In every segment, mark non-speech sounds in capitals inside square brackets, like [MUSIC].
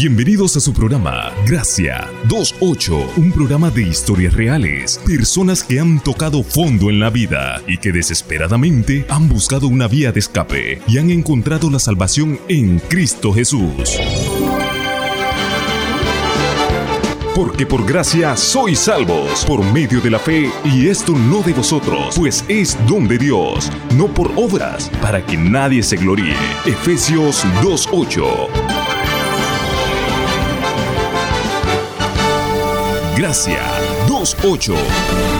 Bienvenidos a su programa Gracia 28, un programa de historias reales, personas que han tocado fondo en la vida y que desesperadamente han buscado una vía de escape y han encontrado la salvación en Cristo Jesús. Porque por gracia sois salvos, por medio de la fe, y esto no de vosotros, pues es don de Dios, no por obras, para que nadie se gloríe. Efesios 2.8 Gracia 28.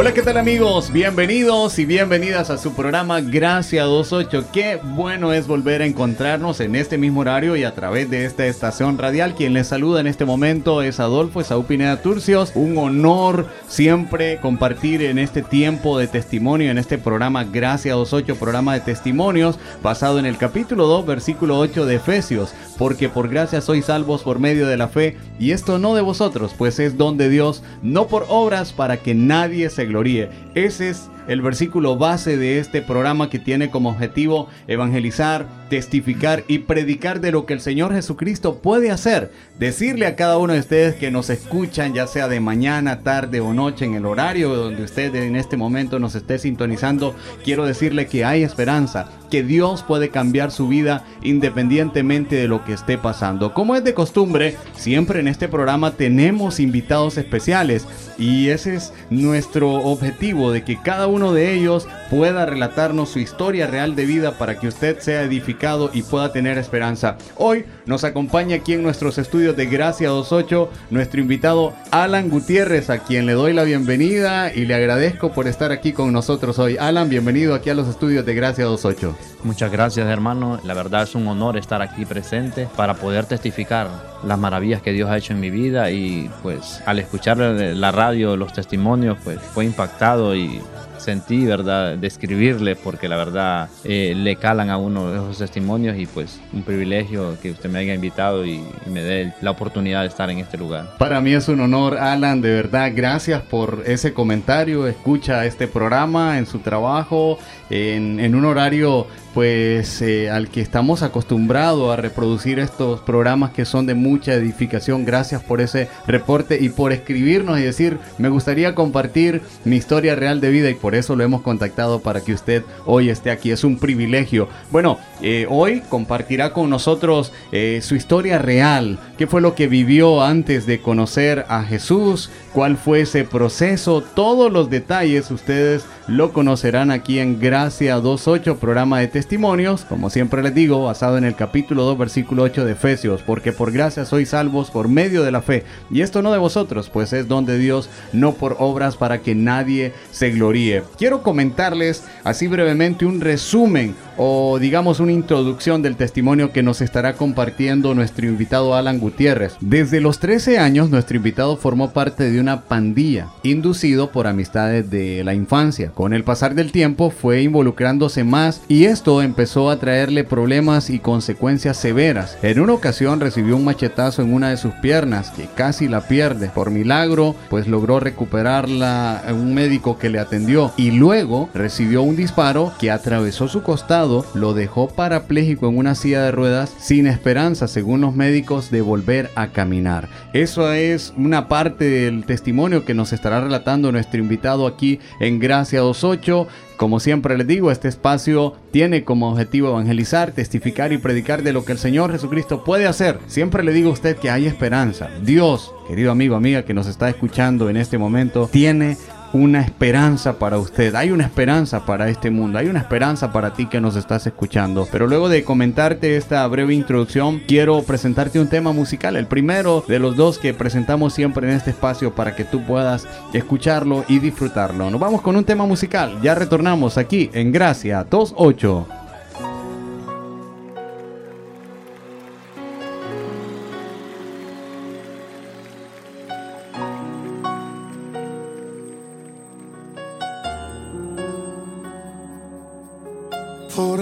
Hola, ¿qué tal amigos? Bienvenidos y bienvenidas a su programa Gracia 28. Qué bueno es volver a encontrarnos en este mismo horario y a través de esta estación radial. Quien les saluda en este momento es Adolfo Esaú Pineda Turcios. Un honor siempre compartir en este tiempo de testimonio, en este programa Gracia 28, programa de testimonios, basado en el capítulo 2, versículo 8 de Efesios. Porque por gracia sois salvos por medio de la fe, y esto no de vosotros, pues es don de Dios, no por obras para que nadie se gloríe. Ese es el versículo base de este programa que tiene como objetivo evangelizar, testificar y predicar de lo que el Señor Jesucristo puede hacer. Decirle a cada uno de ustedes que nos escuchan, ya sea de mañana, tarde o noche, en el horario donde usted en este momento nos esté sintonizando, quiero decirle que hay esperanza, que Dios puede cambiar su vida independientemente de lo que esté pasando. Como es de costumbre, siempre en este programa tenemos invitados especiales y ese es nuestro objetivo de que cada uno de ellos pueda relatarnos su historia real de vida para que usted sea edificado y pueda tener esperanza. Hoy nos acompaña aquí en nuestros estudios de Gracia 28 nuestro invitado Alan Gutiérrez, a quien le doy la bienvenida y le agradezco por estar aquí con nosotros hoy. Alan, bienvenido aquí a los estudios de Gracia 28. Muchas gracias hermano, la verdad es un honor estar aquí presente para poder testificar las maravillas que Dios ha hecho en mi vida y pues al escuchar la radio, los testimonios, pues fue impactado y sentí, ¿verdad?, describirle, porque la verdad eh, le calan a uno esos testimonios y pues un privilegio que usted me haya invitado y, me dé la oportunidad de estar en este lugar. Para mí es un honor, Alan, de verdad, gracias por ese comentario, escucha este programa en su trabajo, en, en un horario pues eh, al que estamos acostumbrados a reproducir estos programas que son de mucha edificación. Gracias por ese reporte y por escribirnos y decir, me gustaría compartir mi historia real de vida y por eso lo hemos contactado para que usted hoy esté aquí. Es un privilegio. Bueno, eh, hoy compartirá con nosotros eh, su historia real. ¿Qué fue lo que vivió antes de conocer a Jesús? ¿Cuál fue ese proceso? Todos los detalles ustedes lo conocerán aquí en Gracia 2.8, programa de testimonios, como siempre les digo, basado en el capítulo 2, versículo 8 de Efesios, porque por gracia sois salvos por medio de la fe, y esto no de vosotros, pues es don de Dios, no por obras para que nadie se gloríe. Quiero comentarles así brevemente un resumen o digamos una introducción del testimonio que nos estará compartiendo nuestro invitado Alan Gutiérrez. Desde los 13 años nuestro invitado formó parte de una pandilla, inducido por amistades de la infancia. Con el pasar del tiempo fue involucrándose más y esto empezó a traerle problemas y consecuencias severas. En una ocasión recibió un machetazo en una de sus piernas que casi la pierde. Por milagro, pues logró recuperarla un médico que le atendió y luego recibió un disparo que atravesó su costado lo dejó parapléjico en una silla de ruedas sin esperanza, según los médicos, de volver a caminar. Eso es una parte del testimonio que nos estará relatando nuestro invitado aquí en Gracia 28. Como siempre les digo, este espacio tiene como objetivo evangelizar, testificar y predicar de lo que el Señor Jesucristo puede hacer. Siempre le digo a usted que hay esperanza. Dios, querido amigo, amiga que nos está escuchando en este momento, tiene una esperanza para usted, hay una esperanza para este mundo, hay una esperanza para ti que nos estás escuchando. Pero luego de comentarte esta breve introducción, quiero presentarte un tema musical, el primero de los dos que presentamos siempre en este espacio para que tú puedas escucharlo y disfrutarlo. Nos vamos con un tema musical, ya retornamos aquí en Gracia 28.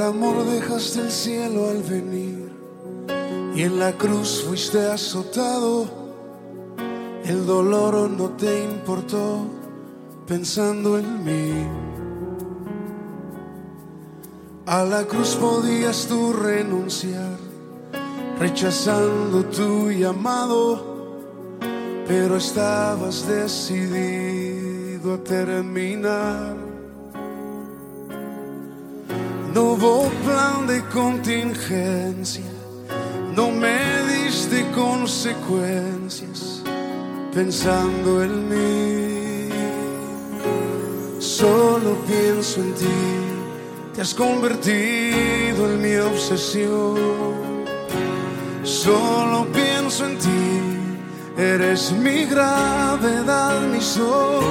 Amor dejaste el cielo al venir y en la cruz fuiste azotado. El dolor no te importó pensando en mí. A la cruz podías tú renunciar, rechazando tu llamado, pero estabas decidido a terminar. No hubo plan de contingencia, no me diste consecuencias pensando en mí. Solo pienso en ti, te has convertido en mi obsesión. Solo pienso en ti, eres mi gravedad, mi sol.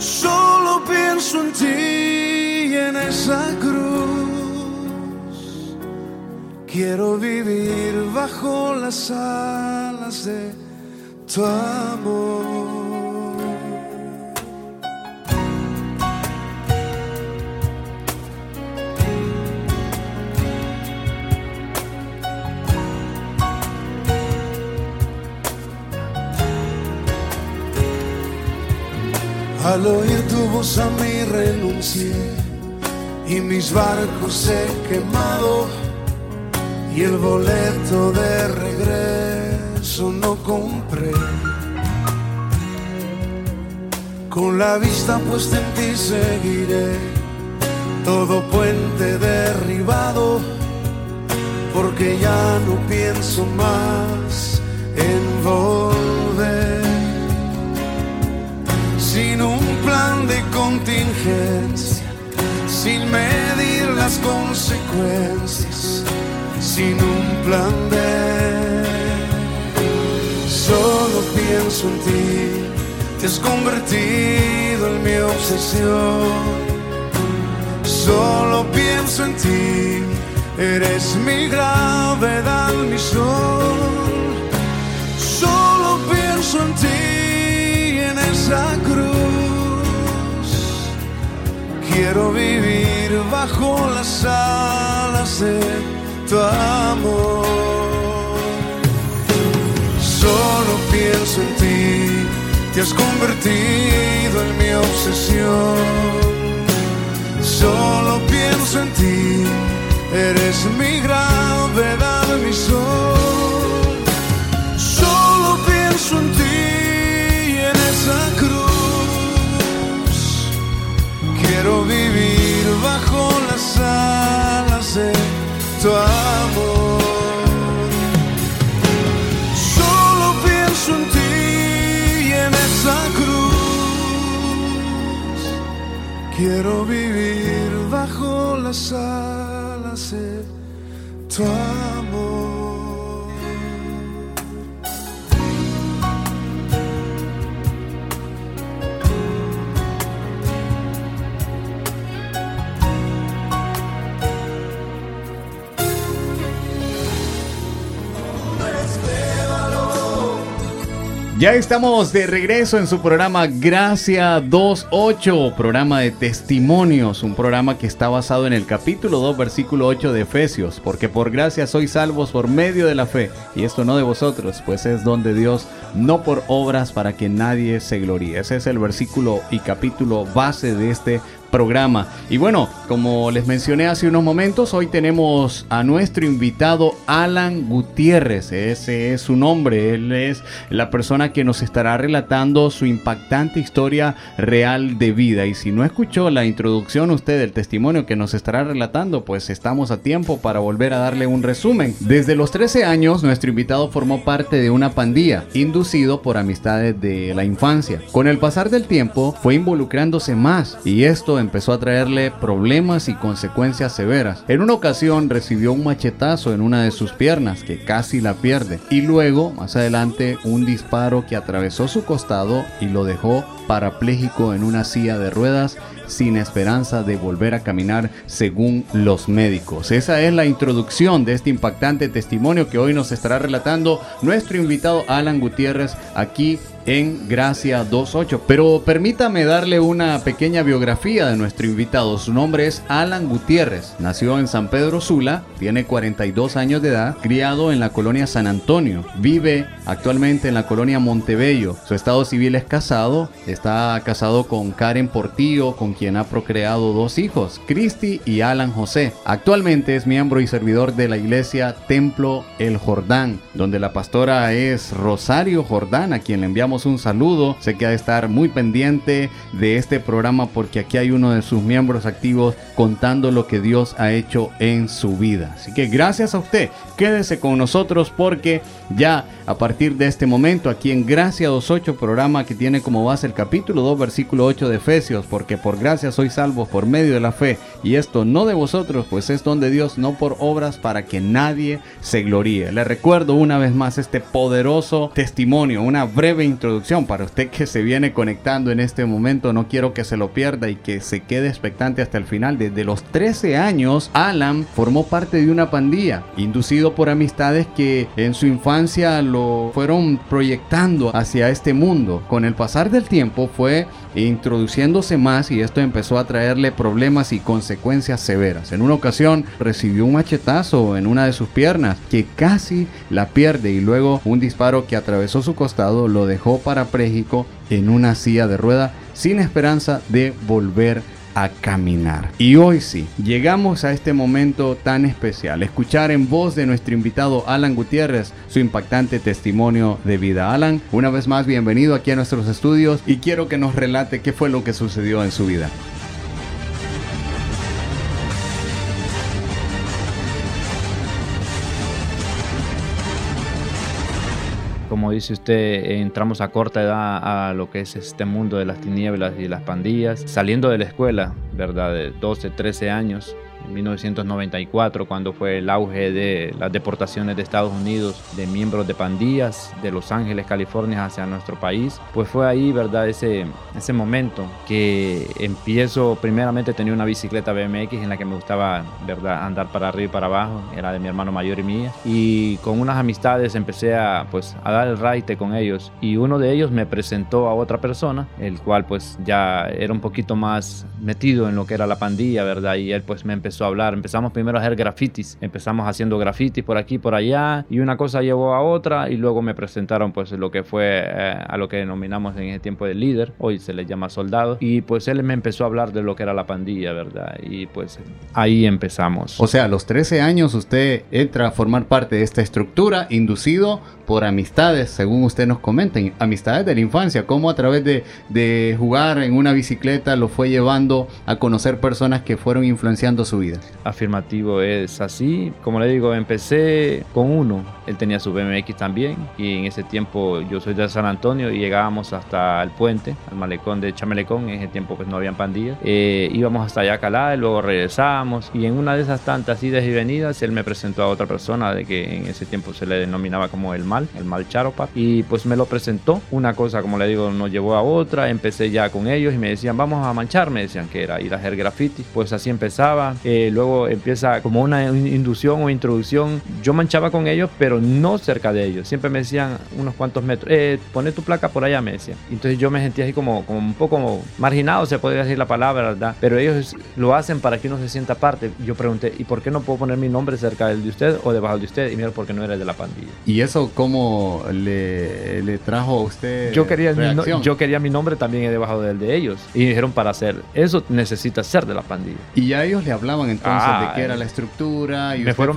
Solo pienso en ti en esa cruz. Quiero vivir bajo las alas de tu amor. Al oír tu voz a mí renuncié y mis barcos he quemado y el boleto de regreso no compré. Con la vista puesta en ti seguiré todo puente derribado porque ya no pienso más en volver sin un plan de contingencia sin medir las consecuencias, sin un plan B. Solo pienso en ti, te has convertido en mi obsesión. Solo pienso en ti, eres mi gravedad, mi sol. Solo pienso en ti en esa cruz Quiero vivir bajo las alas de tu amor. Solo pienso en ti, te has convertido en mi obsesión. Solo pienso en ti, eres mi gravedad, mi sol. Solo pienso en ti en esa Quiero vivir bajo las alas de tu amor. Solo pienso en ti y en esa cruz. Quiero vivir bajo las alas de tu amor. Ya estamos de regreso en su programa Gracia 28, programa de testimonios, un programa que está basado en el capítulo 2, versículo 8 de Efesios, porque por gracia sois salvos por medio de la fe, y esto no de vosotros, pues es don de Dios, no por obras para que nadie se gloríe. Ese es el versículo y capítulo base de este programa. Y bueno, como les mencioné hace unos momentos, hoy tenemos a nuestro invitado Alan Gutiérrez. Ese es su nombre. Él es la persona que nos estará relatando su impactante historia real de vida. Y si no escuchó la introducción usted del testimonio que nos estará relatando, pues estamos a tiempo para volver a darle un resumen. Desde los 13 años, nuestro invitado formó parte de una pandilla, inducido por amistades de la infancia. Con el pasar del tiempo, fue involucrándose más y esto empezó a traerle problemas y consecuencias severas. En una ocasión recibió un machetazo en una de sus piernas que casi la pierde y luego, más adelante, un disparo que atravesó su costado y lo dejó parapléjico en una silla de ruedas sin esperanza de volver a caminar según los médicos. Esa es la introducción de este impactante testimonio que hoy nos estará relatando nuestro invitado Alan Gutiérrez aquí en Gracia 28. Pero permítame darle una pequeña biografía de nuestro invitado. Su nombre es Alan Gutiérrez. Nació en San Pedro Sula, tiene 42 años de edad, criado en la colonia San Antonio. Vive actualmente en la colonia Montebello. Su estado civil es casado. Está casado con Karen Portillo, con quien ha procreado dos hijos, Cristi y Alan José. Actualmente es miembro y servidor de la iglesia Templo El Jordán, donde la pastora es Rosario Jordán, a quien le enviamos un saludo. Sé que ha de estar muy pendiente de este programa porque aquí hay uno de sus miembros activos contando lo que Dios ha hecho en su vida. Así que gracias a usted. Quédese con nosotros porque ya a partir de este momento aquí en Gracia 28 programa que tiene como base el capítulo 2 versículo 8 de Efesios, porque por gracia soy salvo por medio de la fe y esto no de vosotros, pues es don de Dios, no por obras para que nadie se gloríe. Le recuerdo una vez más este poderoso testimonio, una breve introducción para usted que se viene conectando en este momento, no quiero que se lo pierda y que se quede expectante hasta el final. Desde los 13 años, Alan formó parte de una pandilla, inducido por amistades que en su infancia lo fueron proyectando hacia este mundo. Con el pasar del tiempo fue introduciéndose más y esto empezó a traerle problemas y consecuencias severas. En una ocasión recibió un machetazo en una de sus piernas que casi la pierde y luego un disparo que atravesó su costado lo dejó parapléjico en una silla de rueda sin esperanza de volver a caminar. Y hoy sí, llegamos a este momento tan especial, escuchar en voz de nuestro invitado Alan Gutiérrez su impactante testimonio de vida. Alan, una vez más bienvenido aquí a nuestros estudios y quiero que nos relate qué fue lo que sucedió en su vida. Dice usted, entramos a corta edad a lo que es este mundo de las tinieblas y las pandillas, saliendo de la escuela, ¿verdad? De 12, 13 años, 1994, cuando fue el auge de las deportaciones de Estados Unidos de miembros de pandillas de Los Ángeles, California hacia nuestro país, pues fue ahí, ¿verdad? Ese, ese momento que empiezo, primeramente tenía una bicicleta BMX en la que me gustaba, ¿verdad? Andar para arriba y para abajo, era de mi hermano mayor y mía, y con unas amistades empecé a, pues, a dar el raite con ellos, y uno de ellos me presentó a otra persona, el cual pues ya era un poquito más metido en lo que era la pandilla, ¿verdad? Y él pues me empezó a hablar. Empezamos primero a hacer grafitis. Empezamos haciendo grafitis por aquí, por allá. Y una cosa llevó a otra. Y luego me presentaron pues lo que fue eh, a lo que denominamos en ese tiempo de líder. Hoy se le llama soldado. Y pues él me empezó a hablar de lo que era la pandilla, ¿verdad? Y pues ahí empezamos. O sea, a los 13 años usted entra a formar parte de esta estructura inducido por amistades, según usted nos comenta, amistades de la infancia, cómo a través de, de, jugar en una bicicleta lo fue llevando a conocer personas que fueron influenciando su vida. Afirmativo, es así. Como le digo, empecé con uno, él tenía su BMX también y en ese tiempo yo soy de San Antonio y llegábamos hasta el puente, al malecón de Chamelecón, en ese tiempo pues no habían pandillas. Eh, íbamos hasta allá a Calá, y luego regresábamos y en una de esas tantas idas y venidas él me presentó a otra persona de que en ese tiempo se le denominaba como el el mal Charopa, y pues me lo presentó. Una cosa, como le digo, nos llevó a otra, empecé ya con ellos y me decían, vamos a manchar, me decían que era ir a hacer graffiti, pues así empezaba. Eh, luego empieza como una inducción o introducción. Yo manchaba con ellos, pero no cerca de ellos. Siempre me decían unos cuantos metros, eh, pone tu placa por allá, me decían. Entonces yo me sentía así como, como un poco marginado, se podría decir la palabra, ¿verdad? Pero ellos lo hacen para que uno se sienta parte. Yo pregunté, ¿y por qué no puedo poner mi nombre cerca del de usted o debajo de usted? Y mira, porque no era de la pandilla. ¿Y eso cómo le, le trajo a usted yo quería, mi, yo quería mi nombre también debajo del de ellos. Y dijeron para hacer eso necesita ser de la pandilla. Y ya ellos le hablaban entonces de qué era la estructura y me fueron,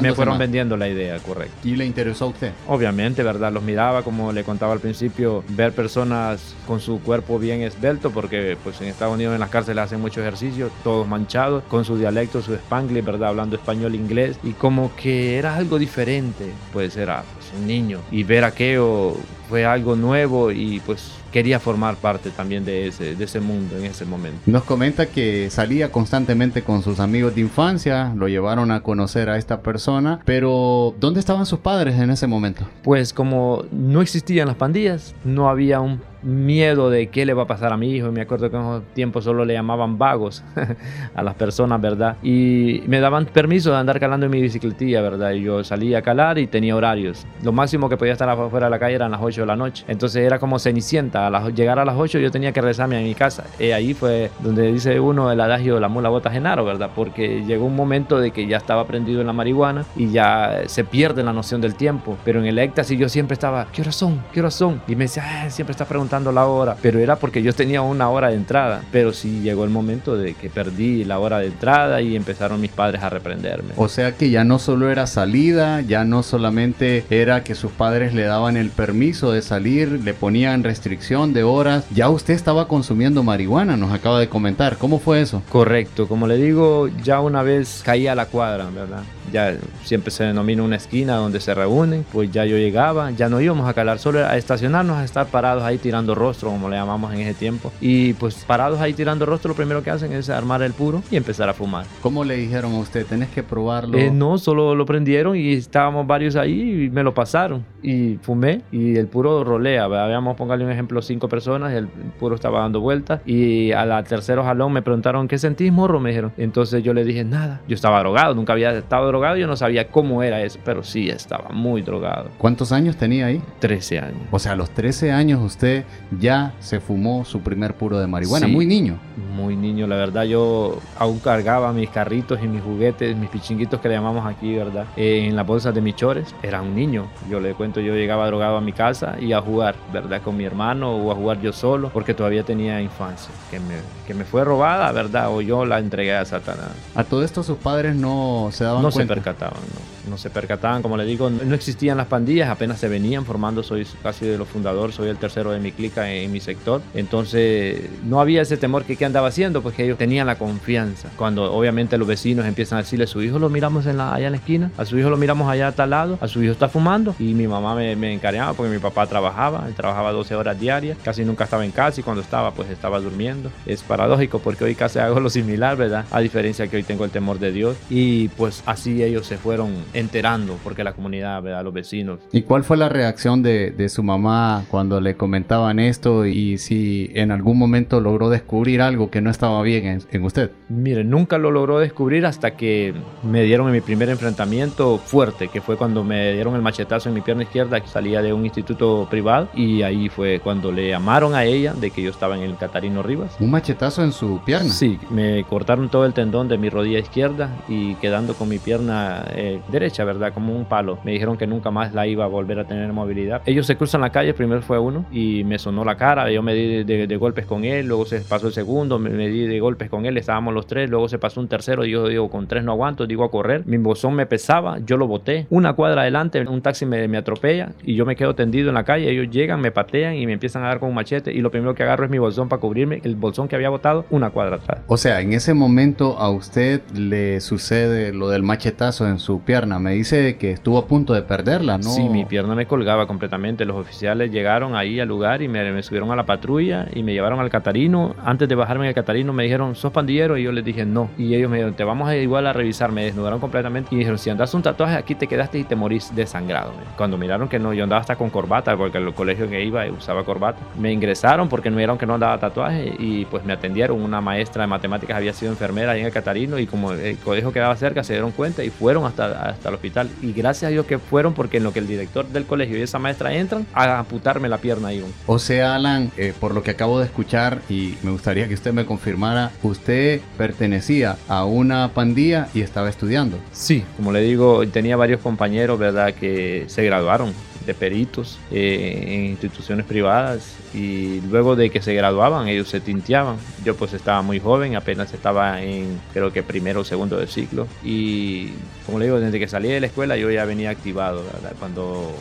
me fueron vendiendo la idea, correcto. ¿Y le interesó a usted? Obviamente, ¿verdad? Los miraba, como le contaba al principio, ver personas con su cuerpo bien esbelto, porque pues en Estados Unidos en las cárceles hacen mucho ejercicio, todos manchados, con su dialecto, su spanglish, ¿verdad? Hablando español, inglés, y como que era algo diferente, pues era un niño. Y ver aquello fue algo nuevo y pues quería formar parte también de ese, de ese mundo en ese momento. Nos comenta que salía constantemente con sus amigos de infancia, lo llevaron a conocer a esta persona, pero ¿dónde estaban sus padres en ese momento? Pues como no existían las pandillas, no había un miedo de qué le va a pasar a mi hijo. Me acuerdo que en esos tiempos solo le llamaban vagos [LAUGHS] a las personas, ¿verdad? Y me daban permiso de andar calando en mi bicicletilla, ¿verdad? Y yo salía a calar y tenía horarios. Lo máximo que podía estar afuera de la calle eran las 8 de la noche. Entonces era como cenicienta. A llegar a las 8 yo tenía que rezarme a mi casa. Y ahí fue donde dice uno el adagio la mula bota genaro, ¿verdad? Porque llegó un momento de que ya estaba prendido en la marihuana y ya se pierde la noción del tiempo. Pero en el éxtasis yo siempre estaba, ¿qué horas son? ¿Qué horas son? Y me decía, ah, siempre está preguntando la hora. Pero era porque yo tenía una hora de entrada. Pero sí llegó el momento de que perdí la hora de entrada y empezaron mis padres a reprenderme. O sea que ya no solo era salida, ya no solamente era que sus padres le daban el permiso de salir, le ponían restricción de horas, ya usted estaba consumiendo marihuana, nos acaba de comentar. ¿Cómo fue eso? Correcto, como le digo, ya una vez caía a la cuadra, ¿verdad? Ya siempre se denomina una esquina donde se reúnen, pues ya yo llegaba, ya no íbamos a calar, solo a estacionarnos, a estar parados ahí tirando rostro, como le llamamos en ese tiempo. Y pues parados ahí tirando rostro, lo primero que hacen es armar el puro y empezar a fumar. ¿Cómo le dijeron a usted? ¿Tenés que probarlo? Eh, no, solo lo prendieron y estábamos varios ahí y me lo pasaron. Y fumé y el puro rolea. Habíamos, póngale un ejemplo, cinco personas el puro estaba dando vueltas. Y a la tercero jalón me preguntaron, ¿qué sentís, morro? Me dijeron. Entonces yo le dije, nada. Yo estaba drogado, nunca había estado drogado, yo no sabía cómo era eso, pero sí estaba muy drogado. ¿Cuántos años tenía ahí? 13 años. O sea, a los 13 años usted ya se fumó su primer puro de marihuana, muy niño. Muy niño, la verdad yo aún cargaba mis carritos y mis juguetes, mis pichinguitos que le llamamos aquí, ¿verdad? Eh, en las bolsas de mis chores. Era un niño. Yo le cuento, yo llegaba drogado a mi casa y a jugar, ¿verdad? Con mi hermano o a jugar yo solo, porque todavía tenía infancia, que me, que me fue robada, ¿verdad? O yo la entregué a Satanás. A todo esto sus padres no se daban cuenta. No se percataban, no no se percataban, como le digo, no existían las pandillas, apenas se venían formando, soy casi de los fundadores, soy el tercero de mi clica en, mi sector, entonces no había ese temor que qué andaba haciendo, porque ellos tenían la confianza. Cuando obviamente los vecinos empiezan a decirle a su hijo lo miramos en la, allá en la esquina, a su hijo lo miramos allá a tal lado, a su hijo está fumando y mi mamá me, me encareaba porque mi papá trabajaba, él trabajaba 12 horas diarias, casi nunca estaba en casa y cuando estaba pues estaba durmiendo. Es paradójico porque hoy casi hago lo similar, ¿verdad? A diferencia que hoy tengo el temor de Dios y pues así ellos se fueron enterando, porque la comunidad, ¿verdad? los vecinos. ¿Y cuál fue la reacción de, de, su mamá cuando le comentaban esto y si en algún momento logró descubrir algo que no estaba bien en, en usted? Mire, nunca lo logró descubrir hasta que me dieron en mi primer enfrentamiento fuerte, que fue cuando me dieron el machetazo en mi pierna izquierda, que salía de un instituto privado, y ahí fue cuando le llamaron a ella de que yo estaba en el Catarino Rivas. ¿Un machetazo en su pierna? Sí, me cortaron todo el tendón de mi rodilla izquierda y quedando con mi pierna eh, derecha, ¿verdad? Como un palo. Me dijeron que nunca más la iba a volver a tener movilidad. Ellos se cruzan la calle, primero fue uno y me sonó la cara, yo me di de, golpes con él, luego se pasó el segundo, me, me, di de golpes con él, estábamos los tres, luego se pasó un tercero y yo digo, con tres no aguanto, digo a correr, mi bolsón me pesaba, yo lo boté, una cuadra adelante, un taxi me, me atropella y yo me quedo tendido en la calle, ellos llegan, me patean y me empiezan a dar con un machete y lo primero que agarro es mi bolsón para cubrirme, el bolsón que había botado una cuadra atrás. O sea, en ese momento a usted le sucede lo del machetazo en su pierna, me dice que estuvo a punto de perderla, ¿no? Sí, mi pierna me colgaba completamente. Los oficiales llegaron ahí al lugar y me, me, subieron a la patrulla y me llevaron al Catarino. Antes de bajarme en el Catarino me dijeron, ¿sos pandillero? Y yo les dije, no. Y ellos me dijeron, te vamos a igual a revisar. Me desnudaron completamente y dijeron, si andas un tatuaje aquí te quedaste y te morís desangrado. Cuando miraron que no, yo andaba hasta con corbata porque el colegio que iba usaba corbata. Me ingresaron porque no vieron que no andaba tatuaje y pues me atendieron. Una maestra de matemáticas había sido enfermera ahí en el Catarino y como el colegio quedaba cerca se dieron cuenta y fueron hasta, hasta el hospital. Y gracias a Dios que fueron porque en lo que el director del colegio y esa maestra entran a amputarme la pierna ahí. O sea, Alan, eh, por lo que acabo de escuchar y me gustaría que usted me confirmara, usted pertenecía a una pandilla y estaba estudiando. Sí, como le digo, tenía varios compañeros, ¿verdad?, que se graduaron de peritos eh, en instituciones privadas y luego de que se graduaban ellos se tinteaban. Yo pues estaba muy joven, apenas estaba en creo que primero o segundo del ciclo y como le digo, desde que salí de la escuela yo ya venía activado, ¿verdad? Cuando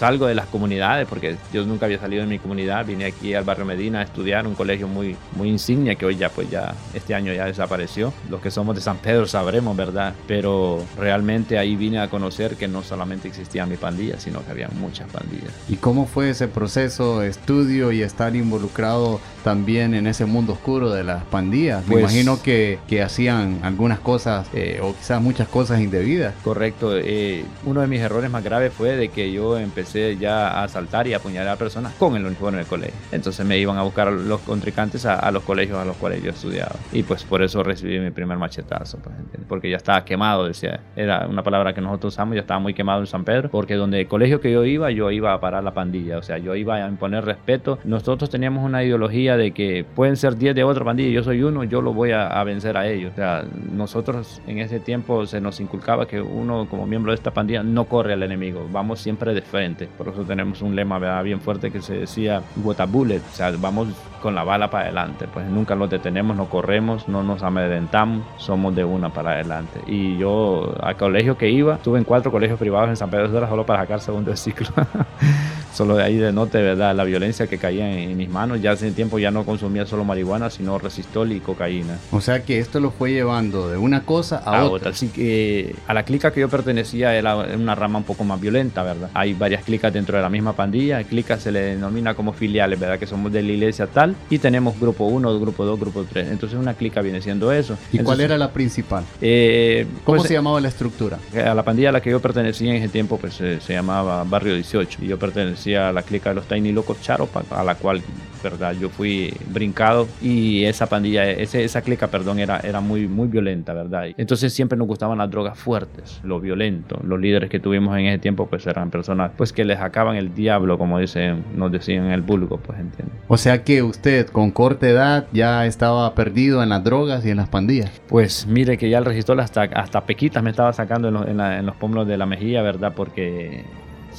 salgo de las comunidades, porque yo nunca había salido de mi comunidad, vine aquí al barrio Medina a estudiar, un colegio muy, muy insignia que hoy ya, pues ya, este año ya desapareció. Los que somos de San Pedro sabremos, ¿verdad? Pero realmente ahí vine a conocer que no solamente existía mi pandilla, sino que había muchas pandillas. ¿Y cómo fue ese proceso, estudio y estar involucrado también en ese mundo oscuro de las pandillas? Me Pues- imagino que, que hacían algunas cosas eh, o quizás muchas cosas indebidas. Correcto. eh, uno de mis errores más graves fue de que yo empecé ya a saltar y a apuñalar a personas con el uniforme del colegio. Entonces me iban a buscar los contrincantes a, los colegios a los cuales yo estudiaba. Y pues por eso recibí mi primer machetazo, pues, porque ya estaba quemado, decía. Era una palabra que nosotros usamos, ya estaba muy quemado en San Pedro, porque donde el colegio que yo iba, yo iba a parar la pandilla. O sea, yo iba a imponer respeto. Nosotros teníamos una ideología de que pueden ser 10 de otra pandilla yo soy uno, yo lo voy a, a vencer a ellos. O sea, nosotros en ese tiempo se nos inculcaba que uno como miembro de esta pandilla no corre al enemigo, vamos siempre de frente. Por eso tenemos un lema bien fuerte que se decía what bullet, o sea, vamos con la bala para adelante, pues nunca lo detenemos, no corremos, no nos amedrentamos, somos de una para adelante. Y yo al colegio que iba, estuve en cuatro colegios privados en San Pedro de solo para sacar segundo ciclo. [LAUGHS] solo de ahí de note, ¿verdad? La violencia que caía en, mis manos. Ya hace tiempo ya no consumía solo marihuana, sino resistol y cocaína. O sea que esto lo fue llevando de una cosa a, otra. Así que a la clica que yo pertenecía era una rama un poco más violenta, ¿verdad? Hay varias clicas dentro de la misma pandilla. Clicas se le denomina como filiales, ¿verdad? Que somos de la iglesia tal. Y tenemos grupo 1, grupo 2, grupo 3. Entonces una clica viene siendo eso. ¿Y cuál era la principal? Eh, ¿Cómo pues, se llamaba la estructura? A la pandilla a la que yo pertenecía en ese tiempo pues se llamaba Barrio 18. Y yo pertenecía a la clica de los Tiny Locos Charopa, a la cual ¿verdad? Yo fui brincado y esa pandilla, ese, esa clica, perdón, era, era muy, muy violenta, ¿verdad? Entonces siempre nos gustaban las drogas fuertes, lo violento. Los líderes que tuvimos en ese tiempo pues eran personas pues que les acaban el diablo, como dicen, nos decían en el vulgo, pues entiende. O sea que usted con corta edad ya estaba perdido en las drogas y en las pandillas. Pues mire que ya el registro hasta, hasta pequitas me estaba sacando en los, en los pómulos de la mejilla, ¿verdad? Porque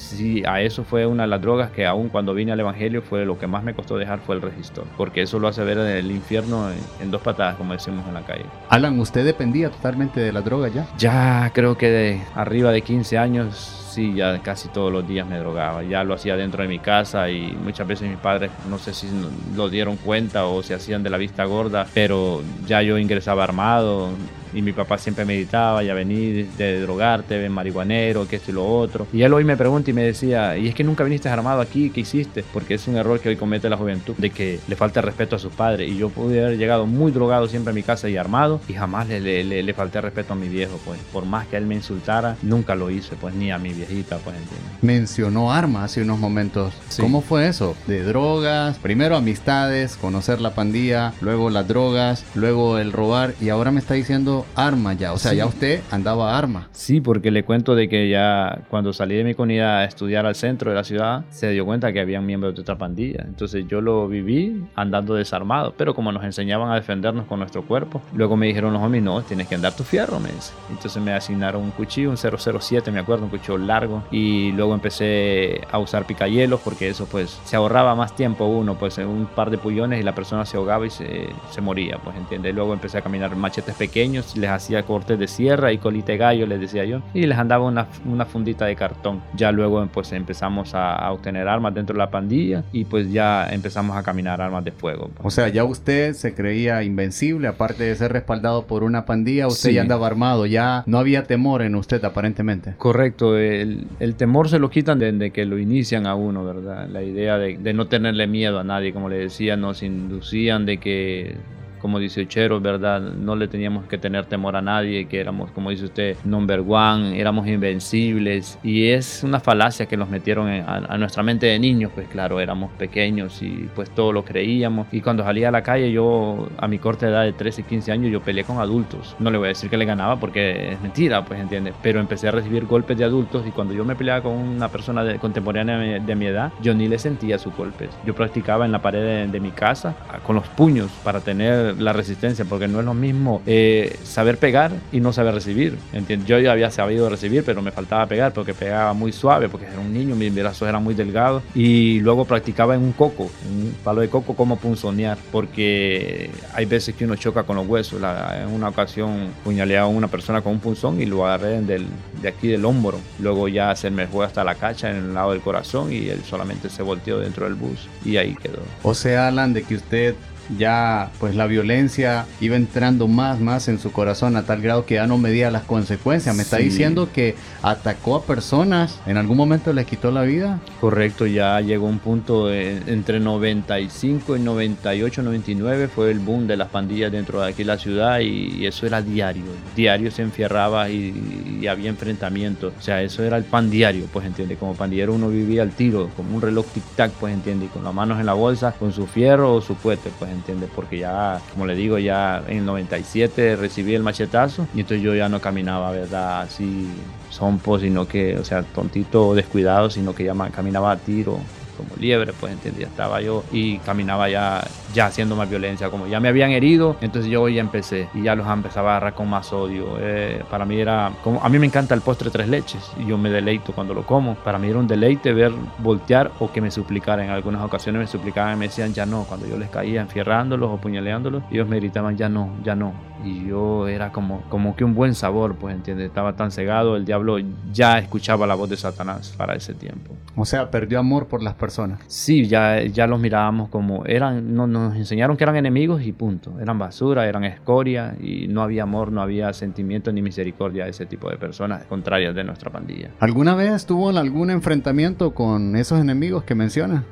sí, a eso fue una de las drogas que aún cuando vine al Evangelio fue lo que más me costó dejar fue el registro, porque eso lo hace ver el infierno en, dos patadas, como decimos en la calle. Alan, ¿usted dependía totalmente de la droga ya? Ya creo que de arriba de 15 años sí, ya casi todos los días me drogaba. Ya lo hacía dentro de mi casa y muchas veces mis padres no sé si lo dieron cuenta o se hacían de la vista gorda, pero ya yo ingresaba armado, y mi papá siempre meditaba, ya venir de drogarte, ven marihuanero, que esto y lo otro. Y él hoy me pregunta y me decía, ¿y es que nunca viniste armado aquí? ¿Qué hiciste? Porque es un error que hoy comete la juventud, de que le falta respeto a sus padres. Y yo pude haber llegado muy drogado siempre a mi casa y armado, y jamás le, le, le, falté respeto a mi viejo, pues. Por más que él me insultara, nunca lo hice, pues, ni a mi viejita, pues, Mencionó armas hace unos momentos. ¿Cómo fue eso? De drogas, primero amistades, conocer la pandilla, luego las drogas, luego el robar, y ahora me está diciendo arma ya. O sea, ya usted andaba arma. Sí, porque le cuento de que ya cuando salí de mi comunidad a estudiar al centro de la ciudad, se dio cuenta que había miembros de otra pandilla. Entonces yo lo viví andando desarmado. Pero como nos enseñaban a defendernos con nuestro cuerpo, luego me dijeron los homies, no, tienes que andar tu fierro, me dice. Entonces me asignaron un cuchillo, un 007, me acuerdo, un cuchillo largo. Y luego empecé a usar picayelos porque eso pues se ahorraba más tiempo uno, pues en un par de pullones y la persona se ahogaba y se, se moría, pues entiende. Luego empecé a caminar machetes pequeños les hacía cortes de sierra y colite gallo, les decía yo, y les andaba una, una fundita de cartón. Ya luego pues empezamos a, obtener armas dentro de la pandilla y pues ya empezamos a caminar armas de fuego. O sea, ya usted se creía invencible, aparte de ser respaldado por una pandilla, usted ya andaba armado, ya no había temor en usted aparentemente. Correcto, el, el temor se lo quitan desde que lo inician a uno, ¿verdad? La idea de, de no tenerle miedo a nadie, como le decía, nos inducían de que como 18, ¿verdad? No le teníamos que tener temor a nadie, que éramos, como dice usted, number one, éramos invencibles. Y es una falacia que nos metieron a, nuestra mente de niños, pues claro, éramos pequeños y pues todo lo creíamos. Y cuando salía a la calle, yo a mi corta edad de 13, 15 años, yo peleé con adultos. No le voy a decir que le ganaba porque es mentira, pues entiende. Pero empecé a recibir golpes de adultos y cuando yo me peleaba con una persona de, contemporánea de, mi edad, yo ni le sentía sus golpes. Yo practicaba en la pared de, de mi casa con los puños para tener la resistencia, porque no es lo mismo eh, saber pegar y no saber recibir. Yo ya había sabido recibir, pero me faltaba pegar porque pegaba muy suave, porque era un niño, mis brazos eran muy delgados. Y luego practicaba en un coco, en un palo de coco, como punzonear, porque hay veces que uno choca con los huesos. en una ocasión puñaleaba a una persona con un punzón y lo agarré del, de aquí del hombro. Luego ya se me fue hasta la cacha en el lado del corazón y él solamente se volteó dentro del bus y ahí quedó. O sea, Alan, de que usted ya pues la violencia iba entrando más, más en su corazón a tal grado que ya no medía las consecuencias. Me está Sí. diciendo que atacó a personas, en algún momento le quitó la vida. Correcto, ya llegó un punto entre 95 y 98, 99 fue el boom de las pandillas dentro de aquí la ciudad y, y eso era diario. Diario se enfierraba y, y había enfrentamientos. O sea, eso era el pan diario, pues entiende. Como pandillero uno vivía al tiro, como un reloj tic-tac, pues entiende. Y con las manos en la bolsa, con su fierro o su puete, pues entiende. Porque ya, como le digo, ya en el 97 recibí el machetazo y entonces yo ya no caminaba, ¿verdad? Así sompo, sino que, o sea, tontito descuidado, sino que ya caminaba a tiro, como liebre, pues entendía, estaba yo y caminaba ya, ya haciendo más violencia, como ya me habían herido, entonces yo ya empecé y ya los empezaba a agarrar con más odio. Eh, para mí era, como, a mí me encanta el postre tres leches y yo me deleito cuando lo como. Para mí era un deleite ver voltear o que me suplicaran. En algunas ocasiones me suplicaban y me decían ya no, cuando yo les caía enfierrándolos o puñaleándolos, ellos me gritaban ya no, ya no. Y yo era como, como que un buen sabor, pues entiendes, estaba tan cegado, el diablo ya escuchaba la voz de Satanás para ese tiempo. O sea, perdió amor por las personas. Sí, ya, ya los mirábamos como eran, no, nos enseñaron que eran enemigos y punto. Eran basura, eran escoria y no había amor, no había sentimiento ni misericordia a ese tipo de personas contrarias de nuestra pandilla. ¿Alguna vez tuvo algún enfrentamiento con esos enemigos que menciona?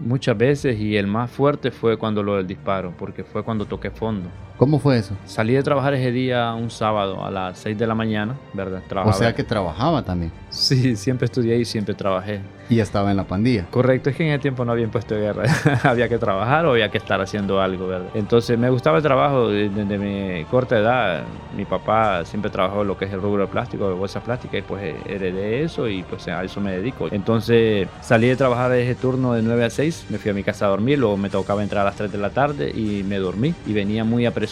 Muchas veces y el más fuerte fue cuando lo del disparo, porque fue cuando toqué fondo. ¿Cómo fue eso? Salí de trabajar ese día un sábado a las 6 de la mañana, ¿verdad? O Trabajaba. sea que trabajaba también Sí, siempre estudié y siempre trabajé. y estaba en la pandilla. Correcto, es que en ese tiempo no había impuesto de guerra. [LAUGHS] había que trabajar o había que estar haciendo algo, ¿verdad? Entonces me gustaba el trabajo desde, desde mi corta edad. Mi papá siempre trabajó lo que es el rubro de plástico, de bolsas plásticas, y pues heredé eso y pues a eso me dedico. Entonces salí de trabajar ese turno de 9 a 6, me fui a mi casa a dormir, luego me tocaba entrar a las 3 de la tarde y me dormí. Y venía muy apresurado,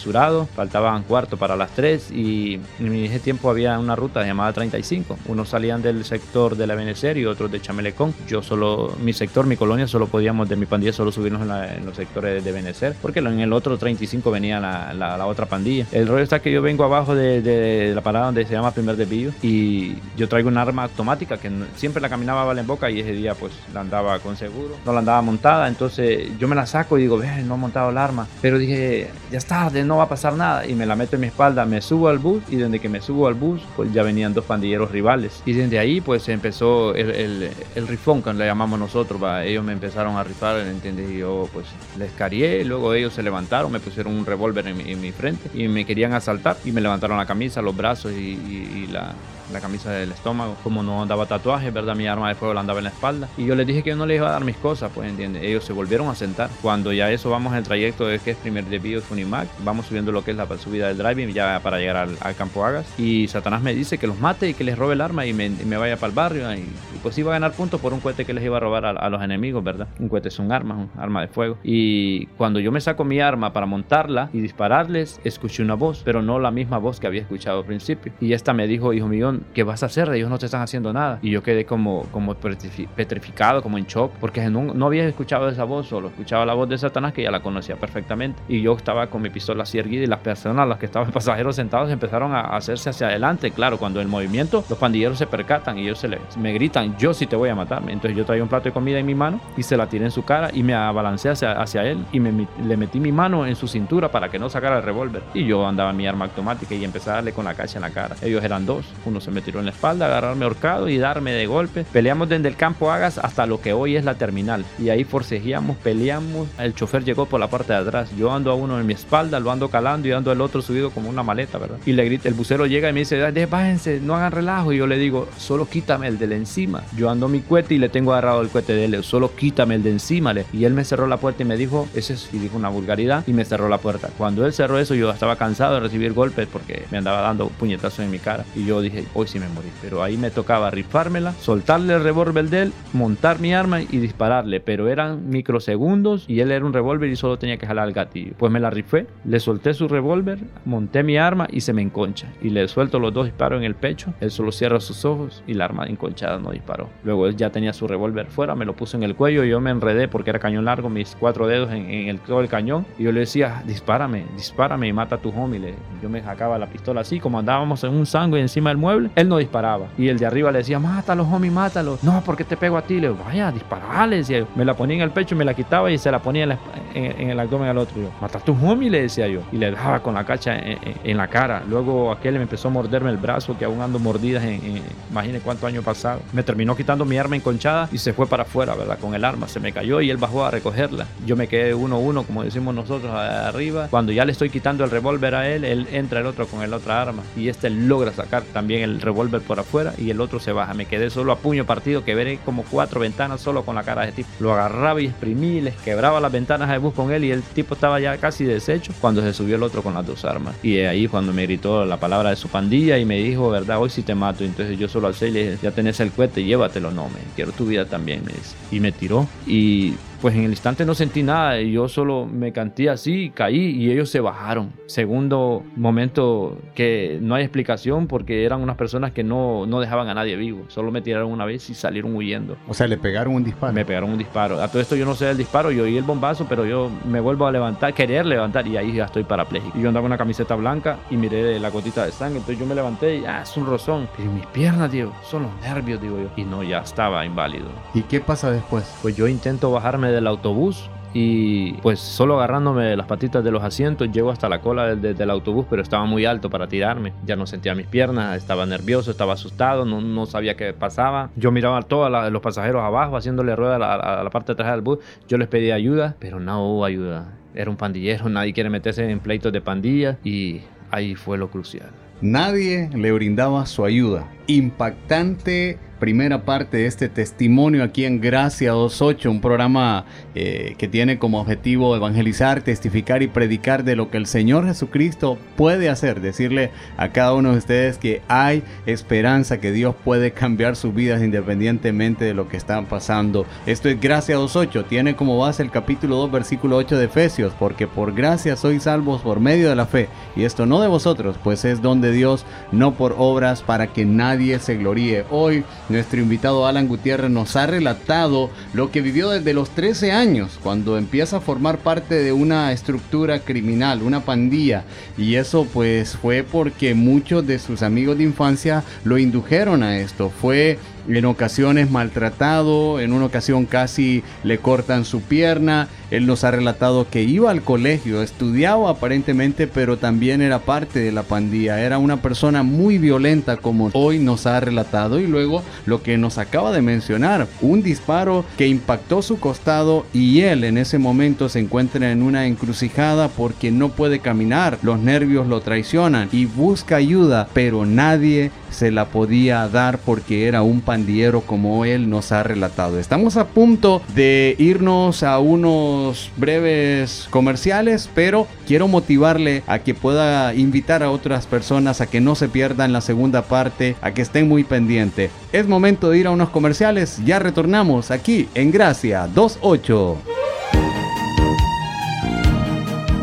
faltaban cuarto para las 3 y en ese tiempo había una ruta llamada 35. Unos salían del sector de la Benecer y otros de Chamelecón. Yo solo, mi sector, mi colonia, solo podíamos de mi pandilla solo subirnos en, la- en los sectores de Benecer, porque en el otro 35 venía la, la- la otra pandilla. El rollo está que yo vengo abajo de, de la parada donde se llama Primer Desvío y yo traigo un arma automática que siempre la caminaba bala en boca y ese día pues la andaba con seguro, no la andaba montada, entonces yo me la saco y digo, ve, no he montado el arma, pero dije, ya es tarde, no va a pasar nada y me la meto en mi espalda, me subo al bus y desde que me subo al bus pues ya venían dos pandilleros rivales y desde ahí pues empezó el, el, rifón que le llamamos nosotros, ¿va? ellos me empezaron a rifar, ¿entiendes? Y yo pues les carié, luego ellos se levantaron, me pusieron un revólver en, mi- en mi frente y me querían asaltar y me levantaron la camisa, los brazos y- y la, la camisa del estómago. Como no andaba tatuaje, ¿verdad? Mi arma de fuego la andaba en la espalda. Y yo les dije que yo no les iba a dar mis cosas, pues, ¿entiendes? Ellos se volvieron a sentar. Cuando ya eso vamos en el trayecto de que es primer desvío de Funimac, vamos subiendo lo que es la subida del driving ya para llegar al, campo Agas. Y Satanás me dice que los mate y que les robe el arma y me, y me vaya para el barrio. Y, y pues iba a ganar puntos por un cohete que les iba a robar a, a los enemigos, ¿verdad? Un cohete es un arma, un arma de fuego. Y cuando yo me saco mi arma para montarla y dispararles, escuché una voz, pero no la misma voz que había escuchado al principio. Y esta me dijo, hijo mío, ¿qué vas a hacer? Ellos no te están haciendo nada. Y yo quedé como, como petrifi- petrificado, como en shock, porque no, no había escuchado esa voz, solo escuchaba la voz de Satanás que ya la conocía perfectamente. Y yo estaba con mi pistola así erguida y las personas, las que estaban [LAUGHS] pasajeros sentados, empezaron a hacerse hacia adelante. Claro, cuando el movimiento, los pandilleros se percatan y ellos se le, me gritan, yo sí te voy a matar. Entonces yo traía un plato de comida en mi mano y se la tiré en su cara y me abalancé hacia, hacia él y me, le metí mi mano en su cintura para que no sacara el revólver. Y yo andaba mi arma automática y empecé a darle con la cacha en la cara. Ellos eran dos. Uno se me tiró en la espalda, agarrarme ahorcado y darme de golpe. Peleamos desde el campo Agas hasta lo que hoy es la terminal. Y ahí forcejeamos, peleamos. El chofer llegó por la parte de atrás. Yo ando a uno en mi espalda, lo ando calando y ando al otro subido como una maleta, ¿verdad? Y le grita, el bucero llega y me dice, "Ay, bájense, no hagan relajo. Y yo le digo, solo quítame el de la encima. Yo ando mi cohete y le tengo agarrado el cohete de él. Solo quítame el de encima. le. Y él me cerró la puerta y me dijo, ese es, y dijo una vulgaridad y me cerró la puerta. Cuando él cerró eso, yo estaba cansado de recibir golpes porque me andaba dando puñetazos en mi cara. Y yo dije, hoy sí me morí. Pero ahí me tocaba rifármela, soltarle el revólver de él, montar mi arma y dispararle. Pero eran microsegundos y él era un revólver y solo tenía que jalar el gatillo. Pues me la rifé, le solté su revólver, monté mi arma y se me enconcha. Y le suelto los dos disparos en el pecho. Él solo cierra sus ojos y la arma enconchada no disparó. Luego él ya tenía su revólver fuera, me lo puso en el cuello y yo me enredé porque era cañón largo, mis cuatro dedos en, en el todo el cañón. Y yo le decía, dispárame, dispárame y mata a tu homie. Yo me sacaba la pistola así, como andábamos en un sangue encima del mueble, él no disparaba. Y el de arriba le decía, mátalo, homie, mátalo. No, porque te pego a ti. Le digo, vaya, disparale. Me la la ponía en el pecho, me la quitaba y se la ponía en, el abdomen al otro. Yo, ¿mataste un homie? Le decía yo. Y le dejaba con la cacha en, la cara. Luego aquel me empezó a morderme el brazo, que aún ando mordidas en, imagine cuántos años pasado. Me terminó quitando mi arma enconchada y se fue para afuera, ¿verdad? Con el arma. Se me cayó y él bajó a recogerla. Yo me quedé uno a uno, como decimos nosotros, arriba. Cuando ya le estoy quitando el revólver a él, él entra el otro con el otra arma. Y este logra sacar también el revólver por afuera y el otro se baja. Me quedé solo a puño partido que veré como cuatro ventanas solo con la cara de este tipo. Lo agarraba y exprimí, les quebraba las ventanas de bus con él y el tipo estaba ya casi deshecho cuando se subió el otro con las dos armas. Y ahí cuando me gritó la palabra de su pandilla y me dijo, verdad, hoy sí te mato. Entonces yo solo alcé y le dije, ya tenés el cohete, llévatelo. No, me quiero tu vida también, me dice. Y me tiró. Y pues en el instante no sentí nada, yo solo me canté así, caí y ellos se bajaron. Segundo momento que no hay explicación porque eran unas personas que no, no dejaban a nadie vivo, solo me tiraron una vez y salieron huyendo. O sea, le pegaron un disparo. Me pegaron un disparo. A todo esto yo no sé del disparo, yo oí el bombazo, pero yo me vuelvo a levantar, querer levantar y ahí ya estoy parapléjico. Y yo andaba con una camiseta blanca y miré la gotita de sangre, entonces yo me levanté y ah, es un rozón. Pero mis piernas, digo, son los nervios, digo yo. Y no, ya estaba inválido. ¿Y qué pasa después? Pues yo intento bajarme del autobús y pues solo agarrándome las patitas de los asientos llego hasta la cola del, autobús, pero estaba muy alto para tirarme. Ya no sentía mis piernas, estaba nervioso, estaba asustado, no, no sabía qué pasaba. Yo miraba a todos los pasajeros abajo haciéndole rueda a la, parte de atrás del bus. Yo les pedí ayuda, pero no hubo ayuda. Era un pandillero, nadie quiere meterse en pleitos de pandilla y ahí fue lo crucial. Nadie le brindaba su ayuda. Impactante primera parte de este testimonio aquí en Gracia 28, un programa eh, que tiene como objetivo evangelizar, testificar y predicar de lo que el Señor Jesucristo puede hacer, decirle a cada uno de ustedes que hay esperanza, que Dios puede cambiar sus vidas independientemente de lo que están pasando. Esto es Gracia 2.8, tiene como base el capítulo 2, versículo 8 de Efesios, porque por gracia sois salvos por medio de la fe, y esto no de vosotros, pues es don de Dios, no por obras para que nadie se gloríe. Hoy nuestro invitado Alan Gutiérrez nos ha relatado lo que vivió desde los 13 años, cuando empieza a formar parte de una estructura criminal, una pandilla. Y eso pues fue porque muchos de sus amigos de infancia lo indujeron a esto. Fue en ocasiones maltratado, en una ocasión casi le cortan su pierna. Él nos ha relatado que iba al colegio, estudiaba aparentemente, pero también era parte de la pandilla. Era una persona muy violenta como hoy nos ha relatado. Y luego lo que nos acaba de mencionar, un disparo que impactó su costado y él en ese momento se encuentra en una encrucijada porque no puede caminar. Los nervios lo traicionan y busca ayuda, pero nadie se la podía dar porque era un pandillero como él nos ha relatado. Estamos a punto de irnos a unos breves comerciales, pero quiero motivarle a que pueda invitar a otras personas a que no se pierdan la segunda parte, a que estén muy pendientes. Es momento de ir a unos comerciales, ya retornamos aquí en Gracia 28.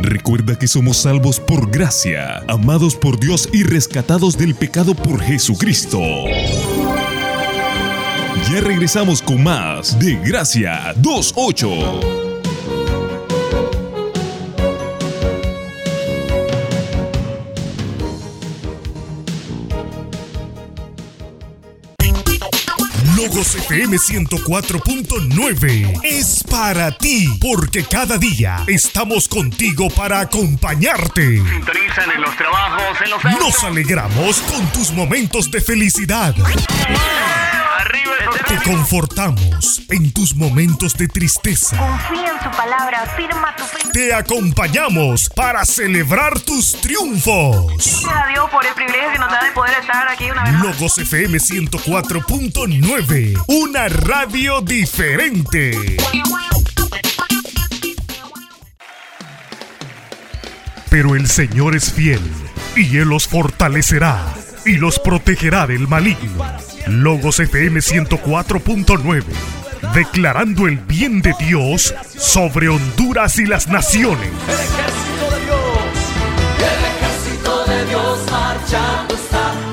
Recuerda que somos salvos por gracia, amados por Dios y rescatados del pecado por Jesucristo. Ya regresamos con más de Gracia 28. Logos FM 104.9 es para ti, porque cada día estamos contigo para acompañarte. Sintonizan en los trabajos, en los... Nos alegramos con tus momentos de felicidad. Te confortamos en tus momentos de tristeza. Confía en su palabra, firma tu fe. Te acompañamos para celebrar tus triunfos. Gracias a Dios por el privilegio que nos da de poder estar aquí una vez Logos FM 104.9, una radio diferente. Pero el Señor es fiel y Él los fortalecerá y los protegerá del maligno. Logos FM 104.9, declarando el bien de Dios sobre Honduras y las naciones. El ejército de Dios, el ejército de Dios marchando está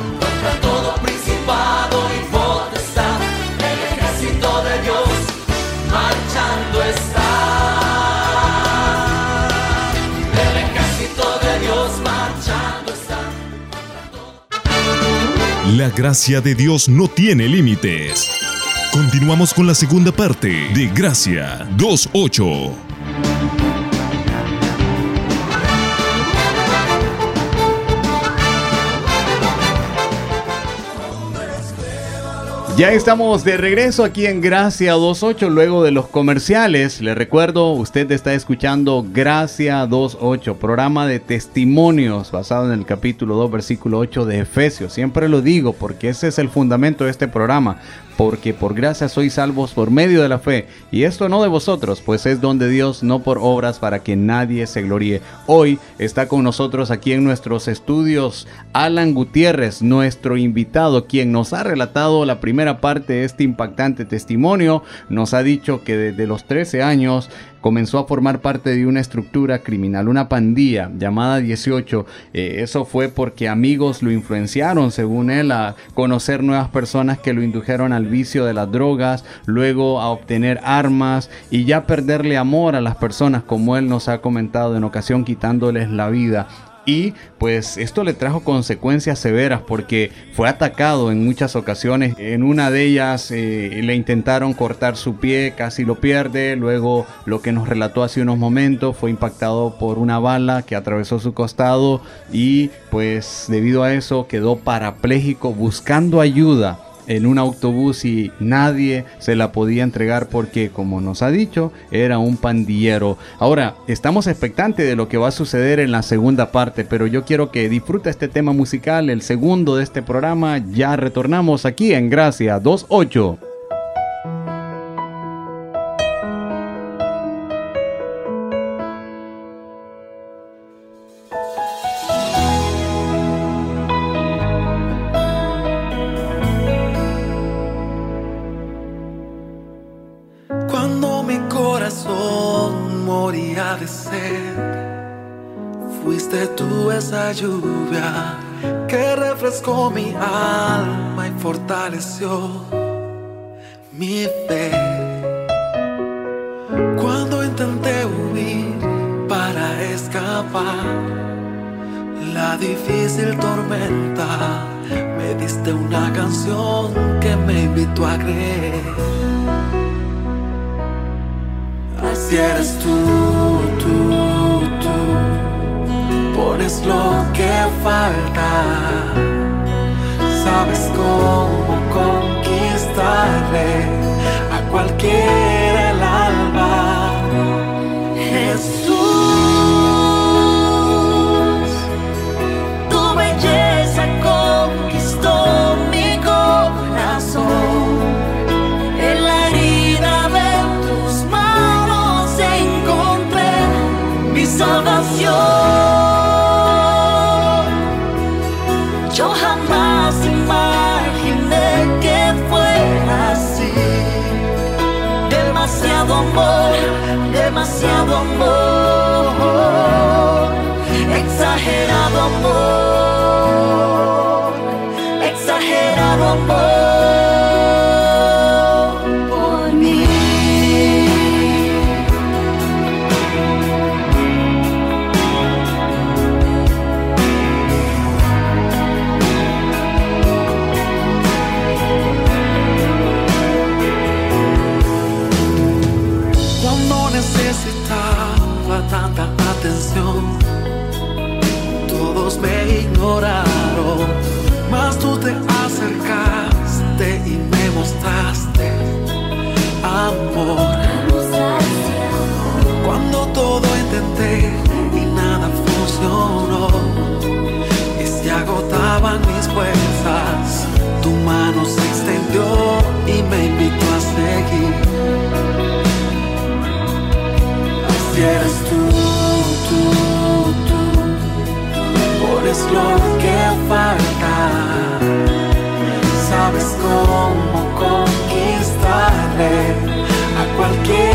La gracia de Dios no tiene límites. Continuamos con la segunda parte de Gracia 28. Ya estamos de regreso aquí en Gracia 28 luego de los comerciales. Le recuerdo, usted está escuchando Gracia 28, programa de testimonios basado en el capítulo 2, versículo 8 de Efesios. Siempre lo digo porque ese es el fundamento de este programa porque por gracia sois salvos por medio de la fe, y esto no de vosotros, pues es don de Dios, no por obras para que nadie se gloríe. Hoy está con nosotros aquí en nuestros estudios Alan Gutiérrez, nuestro invitado, quien nos ha relatado la primera parte de este impactante testimonio, nos ha dicho que desde los 13 años comenzó a formar parte de una estructura criminal, una pandilla llamada 18. Eh, eso fue porque amigos lo influenciaron, según él, a conocer nuevas personas que lo indujeron al vicio de las drogas, luego a obtener armas y ya perderle amor a las personas, como él nos ha comentado en ocasión, quitándoles la vida y pues esto le trajo consecuencias severas porque fue atacado en muchas ocasiones. En una de ellas eh, le intentaron cortar su pie, casi lo pierde. Luego lo que nos relató hace unos momentos fue impactado por una bala que atravesó su costado y pues debido a eso quedó parapléjico buscando ayuda en un autobús y nadie se la podía entregar porque, como nos ha dicho, era un pandillero. Ahora, estamos expectantes de lo que va a suceder en la segunda parte, pero yo quiero que disfrute este tema musical, el segundo de este programa. Ya retornamos aquí en Gracia 28. Esa lluvia que refrescó mi alma y fortaleció mi fe. Cuando intenté huir para escapar la difícil tormenta, me diste una canción que me invitó a creer. Así eres tú. Pones lo que falta. Sabes cómo conquistarle a cualquiera fuerzas, tu mano se extendió y me invitó a seguir. Si eres tú, tú, tú, pones lo que falta. Sabes cómo conquistarle a cualquier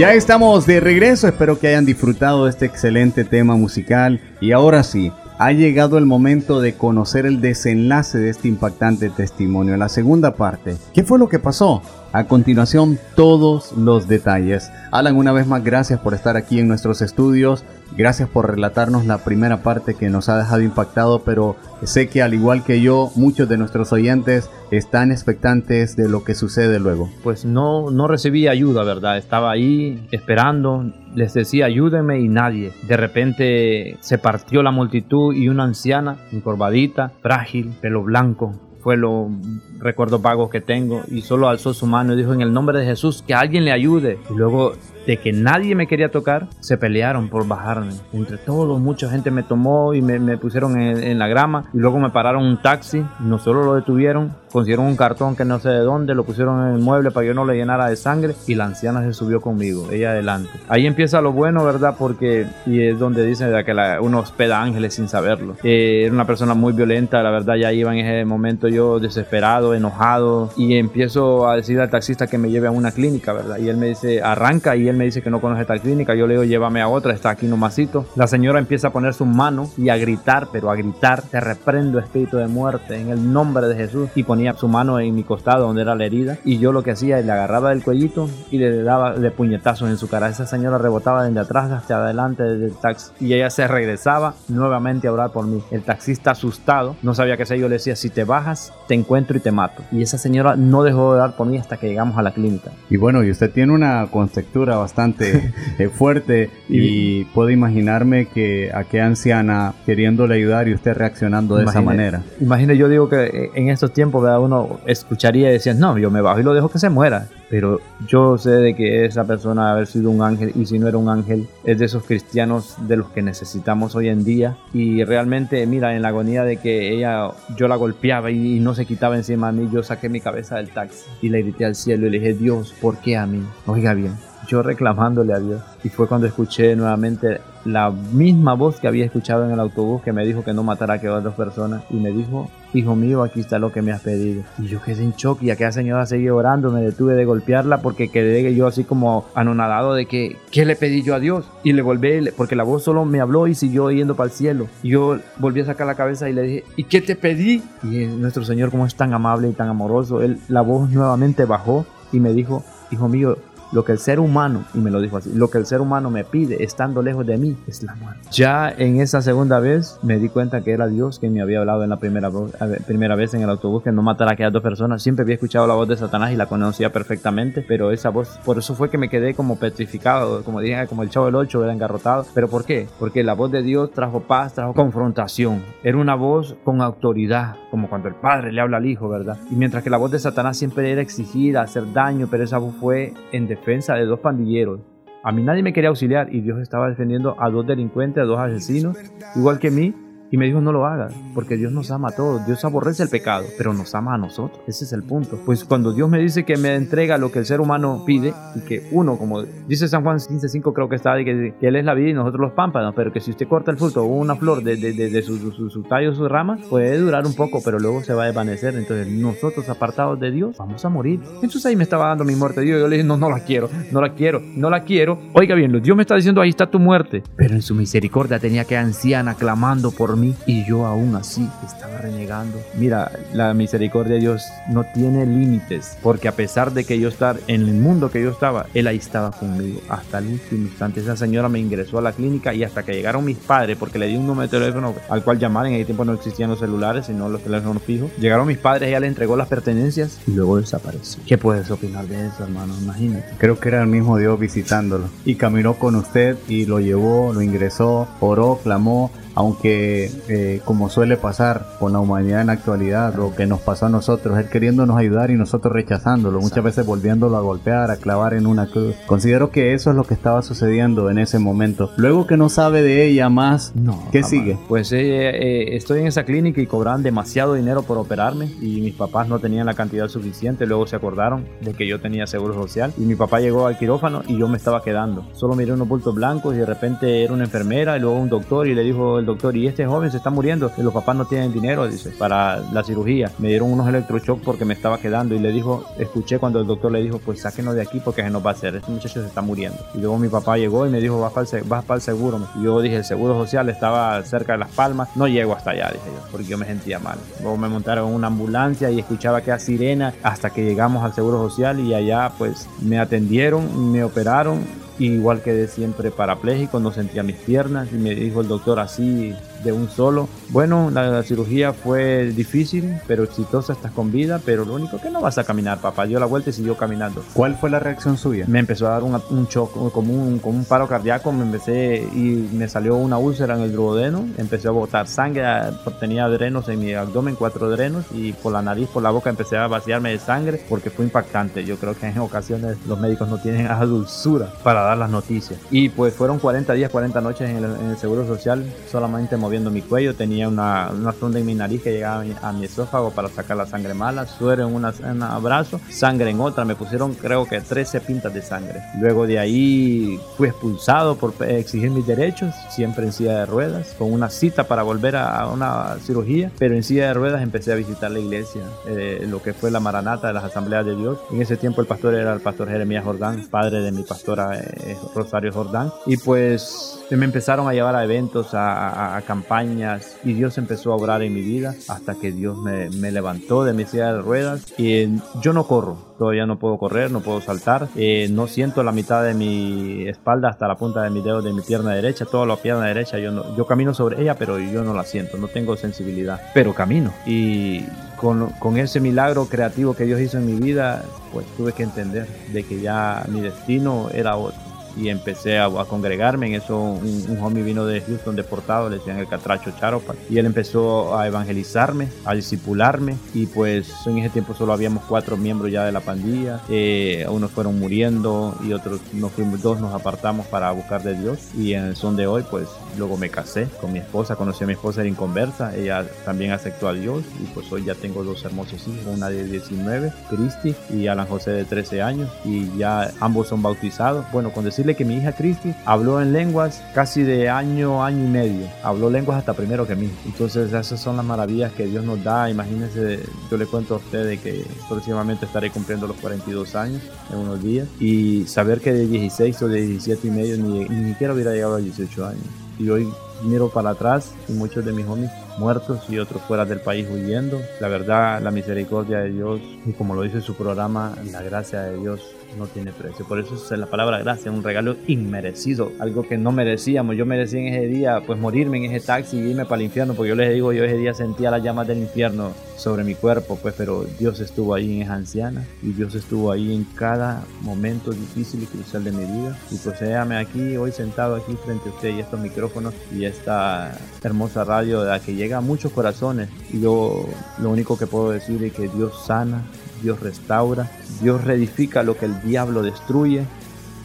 Ya estamos de regreso, espero que hayan disfrutado de este excelente tema musical y ahora sí, ha llegado el momento de conocer el desenlace de este impactante testimonio, la segunda parte. ¿Qué fue lo que pasó? A continuación, todos los detalles. Alan, una vez más, gracias por estar aquí en nuestros estudios. Gracias por relatarnos la primera parte que nos ha dejado impactado, pero sé que al igual que yo, muchos de nuestros oyentes están expectantes de lo que sucede luego. Pues no, no recibí ayuda, ¿verdad? Estaba ahí esperando, les decía ayúdenme y nadie. De repente se partió la multitud y una anciana, encorvadita, frágil, pelo blanco, fue lo recuerdo vago que tengo y solo alzó su mano y dijo en el nombre de Jesús que alguien le ayude y luego de que nadie me quería tocar, se pelearon por bajarme. Entre todos, mucha gente me tomó y me, pusieron en, la grama. Y luego me pararon un taxi. No solo lo detuvieron, consiguieron un cartón que no sé de dónde, lo pusieron en el mueble para que yo no le llenara de sangre. Y la anciana se subió conmigo, ella adelante. Ahí empieza lo bueno, ¿verdad? Porque, y es donde dicen que uno hospeda ángeles sin saberlo. Eh, era una persona muy violenta, la verdad, ya iba en ese momento yo desesperado, enojado. Y empiezo a decir al taxista que me lleve a una clínica, ¿verdad? Y él me dice, arranca. Y él me dice que no conoce tal clínica, yo le digo llévame a otra, está aquí nomasito. La señora empieza a poner su mano y a gritar, pero a gritar, te reprendo espíritu de muerte en el nombre de Jesús y ponía su mano en mi costado donde era la herida y yo lo que hacía es le agarraba del cuellito y le daba de puñetazos en su cara. Esa señora rebotaba desde atrás hacia adelante del taxi y ella se regresaba nuevamente a orar por mí. El taxista asustado no sabía qué hacer, yo le decía si te bajas te encuentro y te mato. Y esa señora no dejó de orar por mí hasta que llegamos a la clínica. Y bueno, y usted tiene una conceptura bastante [LAUGHS] eh, fuerte y puedo imaginarme que a qué anciana queriéndole ayudar y usted reaccionando de esa manera. Imagine, yo digo que eh, en estos tiempos uno escucharía y decía, no, yo me bajo y lo dejo que se muera. Pero yo sé de que esa persona haber sido un ángel y si no era un ángel, es de esos cristianos de los que necesitamos hoy en día. Y realmente, mira, en la agonía de que ella, yo la golpeaba y, no se quitaba encima de mí, yo saqué mi cabeza del taxi y le grité al cielo y le dije, Dios, ¿por qué a mí? Oiga bien, yo reclamándole a Dios. Y fue cuando escuché nuevamente la misma voz que había escuchado en el autobús que me dijo que no matara a aquellas dos personas. Y me dijo, hijo mío, aquí está lo que me has pedido. Y yo quedé en shock y aquella señora seguía orando. Me detuve de golpearla porque quedé yo así como anonadado de que, ¿qué le pedí yo a Dios? Y le volví, porque la voz solo me habló y siguió yendo para el cielo. Y yo volví a sacar la cabeza y le dije, ¿y qué te pedí? Y nuestro Señor, como es tan amable y tan amoroso, él, la voz nuevamente bajó y me dijo, hijo mío, lo que el ser humano, y me lo dijo así, lo que el ser humano me pide estando lejos de mí es la muerte. Ya en esa segunda vez me di cuenta que era Dios quien me había hablado en la primera, primera vez en el autobús que no matara a aquellas dos personas. Siempre había escuchado la voz de Satanás y la conocía perfectamente, pero esa voz, por eso fue que me quedé como petrificado, como dije, como el chavo del 8, era engarrotado. ¿Pero por qué? Porque la voz de Dios trajo paz, trajo confrontación. Era una voz con autoridad, como cuando el padre le habla al hijo, ¿verdad? Y mientras que la voz de Satanás siempre era exigida, hacer daño, pero esa voz fue en defensa defensa de dos pandilleros. A mí nadie me quería auxiliar y Dios estaba defendiendo a dos delincuentes, a dos asesinos, igual que mí, y me dijo, no lo hagas, porque Dios nos ama a todos. Dios aborrece el pecado, pero nos ama a nosotros. Ese es el punto. Pues cuando Dios me dice que me entrega lo que el ser humano pide, y que uno, como dice San Juan 15.5, creo que está, de que, Él es la vida y nosotros los pámpanos, pero que si usted corta el fruto o una flor de, de, de, su, su, su, tallo, sus ramas, puede durar un poco, pero luego se va a desvanecer. Entonces nosotros, apartados de Dios, vamos a morir. Entonces ahí me estaba dando mi muerte. Dios, yo le dije, no, no la quiero, no la quiero, no la quiero. Oiga bien, Dios me está diciendo, ahí está tu muerte. Pero en su misericordia tenía que anciana clamando por mí y yo aún así estaba renegando. Mira, la misericordia de Dios no tiene límites, porque a pesar de que yo estar en el mundo que yo estaba, Él ahí estaba conmigo hasta el último instante. Esa señora me ingresó a la clínica y hasta que llegaron mis padres, porque le di un número de teléfono al cual llamar, en ese tiempo no existían los celulares, sino los teléfonos fijos. Llegaron mis padres, ella le entregó las pertenencias y luego desapareció. ¿Qué puedes opinar de eso, hermano? Imagínate. Creo que era el mismo Dios visitándolo y caminó con usted y lo llevó, lo ingresó, oró, clamó aunque eh, como suele pasar con la humanidad en la actualidad, lo que nos pasó a nosotros, él queriéndonos ayudar y nosotros rechazándolo, muchas veces volviéndolo a golpear, a clavar en una cruz. Considero que eso es lo que estaba sucediendo en ese momento. Luego que no sabe de ella más, no, ¿qué sigue? Pues eh, eh, estoy en esa clínica y cobraban demasiado dinero por operarme y mis papás no tenían la cantidad suficiente, luego se acordaron de que yo tenía seguro social y mi papá llegó al quirófano y yo me estaba quedando. Solo miré unos bultos blancos y de repente era una enfermera y luego un doctor y le dijo el doctor, y este joven se está muriendo, y los papás no tienen dinero, dice, para la cirugía. Me dieron unos electroshocks porque me estaba quedando y le dijo, escuché cuando el doctor le dijo, pues sáquenos de aquí porque se nos va a hacer, este muchacho se está muriendo. Y luego mi papá llegó y me dijo, vas para el, vas para el seguro. Y yo dije, el seguro social estaba cerca de Las Palmas, no llego hasta allá, dije yo, porque yo me sentía mal. Luego me montaron en una ambulancia y escuchaba aquella sirena hasta que llegamos al seguro social y allá pues me atendieron, me operaron igual que de siempre parapléjico, no sentía mis piernas y me dijo el doctor así de un solo. Bueno, la, la cirugía fue difícil, pero exitosa, estás con vida, pero lo único que no vas a caminar, papá. Dio la vuelta y siguió caminando. ¿Cuál fue la reacción suya? Me empezó a dar un, un shock, como un, como un paro cardíaco, me empecé y me salió una úlcera en el duodeno, empecé a botar sangre, a- tenía drenos en mi abdomen, cuatro drenos, y por la nariz, por la boca empecé a vaciarme de sangre porque fue impactante. Yo creo que en ocasiones los médicos no tienen esa dulzura para dar las noticias. Y pues fueron 40 días, 40 noches en el, en el Seguro Social, solamente moviendo mi cuello, tenía una, una sonda en mi nariz que llegaba a mi, a mi esófago para sacar la sangre mala, suero en en un brazo, sangre en otra, me pusieron creo que 13 pintas de sangre. Luego de ahí fui expulsado por exigir mis derechos, siempre en silla de ruedas, con una cita para volver a, a una cirugía, pero en silla de ruedas empecé a visitar la iglesia, eh, lo que fue la Maranata de las Asambleas de Dios. En ese tiempo el pastor era el pastor Jeremías Jordán, padre de mi pastora eh, Rosario Jordán, y pues me empezaron a llevar a eventos, a, a- a campañas, y Dios empezó a obrar en mi vida hasta que Dios me, me levantó de mi silla de ruedas. Y eh, yo no corro, todavía no puedo correr, no puedo saltar, eh, no siento la mitad de mi espalda hasta la punta de mi dedo de mi pierna derecha, toda la pierna derecha, yo, no, yo camino sobre ella, pero yo no la siento, no tengo sensibilidad, pero camino. Y con, con ese milagro creativo que Dios hizo en mi vida, pues tuve que entender de que ya mi destino era otro y empecé a, congregarme. En eso un, un homie vino de Houston deportado, le decían el catracho Charopa, y él empezó a evangelizarme, a discipularme y pues en ese tiempo solo habíamos cuatro miembros ya de la pandilla, eh, unos fueron muriendo y otros nos fuimos, dos nos apartamos para buscar de Dios y en el son de hoy pues luego me casé con mi esposa, conocí a mi esposa, era inconversa, ella también aceptó a Dios y pues hoy ya tengo dos hermosos hijos, una de 19, Cristi, y Alan José de 13 años y ya ambos son bautizados. Bueno, con decirle que mi hija Cristi habló en lenguas casi de año, año y medio, habló lenguas hasta primero que mí. Entonces esas son las maravillas que Dios nos da. Imagínense, yo le cuento a ustedes que próximamente estaré cumpliendo los 42 años en unos días y saber que de 16 o de 17 y medio ni, ni siquiera hubiera llegado a 18 años. Y hoy miro para atrás y muchos de mis homies muertos y otros fuera del país huyendo. La verdad, la misericordia de Dios y como lo dice su programa, la gracia de Dios no tiene precio. Por eso es la palabra gracia, un regalo inmerecido, algo que no merecíamos. Yo merecía en ese día pues morirme en ese taxi y irme para el infierno, porque yo les digo, yo ese día sentía las llamas del infierno sobre mi cuerpo, pues pero Dios estuvo ahí en esa anciana y Dios estuvo ahí en cada momento difícil y crucial de mi vida. Y pues déjame aquí, hoy sentado aquí frente a usted y estos micrófonos y esta hermosa radio de la que llega a muchos corazones. Y yo lo único que puedo decir es que Dios sana, Dios restaura, Dios reedifica lo que el diablo destruye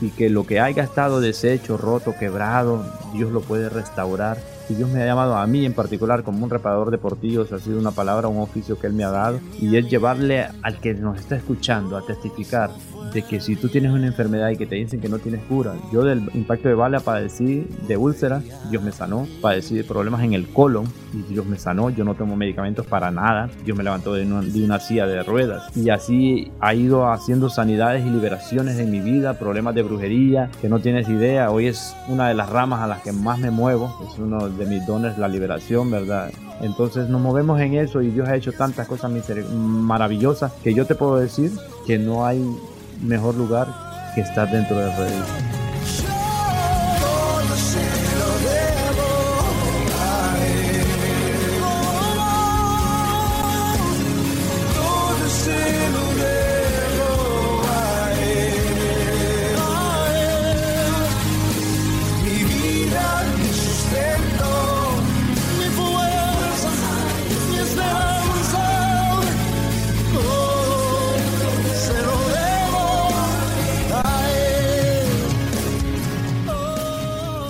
y que lo que haya estado deshecho, roto, quebrado, Dios lo puede restaurar. Y Dios me ha llamado a mí en particular como un reparador de portillos, ha sido una palabra, un oficio que Él me ha dado, y es llevarle al que nos está escuchando a testificar de que si tú tienes una enfermedad y que te dicen que no tienes cura, yo del impacto de bala padecí de úlcera, Dios me sanó, padecí de problemas en el colon y Dios me sanó, yo no tomo medicamentos para nada, Dios me levantó de una, de una silla de ruedas. Y así ha ido haciendo sanidades y liberaciones en mi vida, problemas de brujería que no tienes idea, hoy es una de las ramas a las que más me muevo, es uno de mis dones la liberación, ¿verdad? Entonces nos movemos en eso y Dios ha hecho tantas cosas maravillosas que yo te puedo decir que no hay mejor lugar que estar dentro del redil.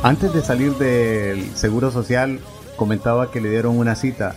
Antes de salir del Seguro Social, comentaba que le dieron una cita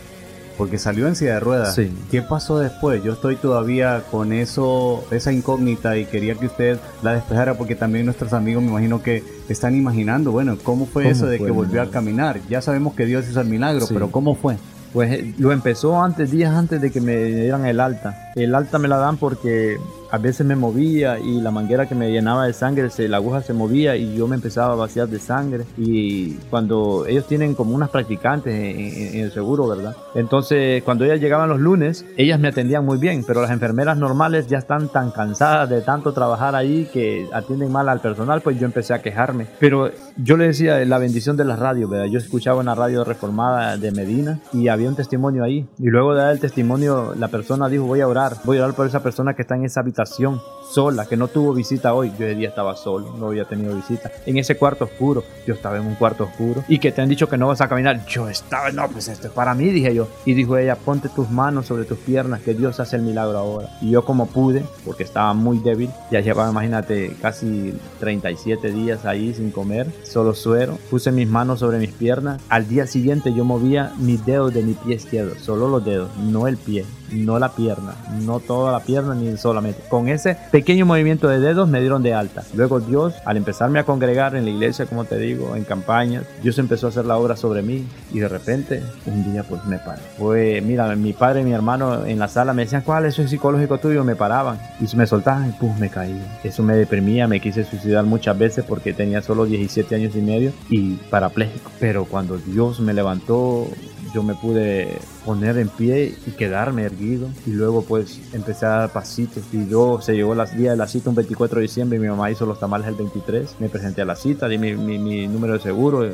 porque salió en silla de ruedas. Sí. ¿Qué pasó después? Yo estoy todavía con eso, esa incógnita y quería que usted la despejara porque también nuestros amigos me imagino que están imaginando, bueno, ¿cómo fue ¿Cómo eso de fue que volvió a caminar? Ya sabemos que Dios hizo el milagro, Sí. pero ¿cómo fue? Pues eh, lo empezó antes, días antes de que me dieran el alta. El alta me la dan porque a veces me movía y la manguera que me llenaba de sangre, se, la aguja se movía y yo me empezaba a vaciar de sangre. Y cuando ellos tienen como unas practicantes en, en- en el seguro, ¿verdad? Entonces, cuando ellas llegaban los lunes, ellas me atendían muy bien, pero las enfermeras normales ya están tan cansadas de tanto trabajar ahí que atienden mal al personal, pues yo empecé a quejarme. Pero yo le decía la bendición de las radios, ¿verdad? Yo escuchaba una radio reformada de Medina y había un testimonio ahí. Y luego de dar el testimonio, la persona dijo, voy a orar, voy a orar por esa persona que está en esa habitación meditación sola, que no tuvo visita hoy. Yo ese día estaba solo, no había tenido visita. En ese cuarto oscuro, yo estaba en un cuarto oscuro. Y que te han dicho que no vas a caminar. Yo estaba, no, pues esto es para mí, dije yo. Y dijo ella, ponte tus manos sobre tus piernas, que Dios hace el milagro ahora. Y yo como pude, porque estaba muy débil, ya llevaba, imagínate, casi 37 días ahí sin comer, solo suero. Puse mis manos sobre mis piernas. Al día siguiente yo movía mis dedos de mi pie izquierdo, solo los dedos, no el pie, no la pierna, no toda la pierna ni solamente. Con ese movimiento de dedos me dieron de alta. Luego Dios, al empezarme a congregar en la iglesia, como te digo, en campañas, Dios empezó a hacer la obra sobre mí y de repente un día pues me paré. Fue, mira, mi padre y mi hermano en la sala me decían, ¿cuál es el psicológico tuyo? Me paraban y me soltaban y me caía. Eso me deprimía, me quise suicidar muchas veces porque tenía solo 17 años y medio y parapléjico. Pero cuando Dios me levantó, yo me pude poner en pie y quedarme erguido. Y luego pues empecé a dar pasitos. Y yo se llegó el día de la cita un 24 de diciembre y mi mamá hizo los tamales el 23 me presenté a la cita di mi, mi- mi número de seguro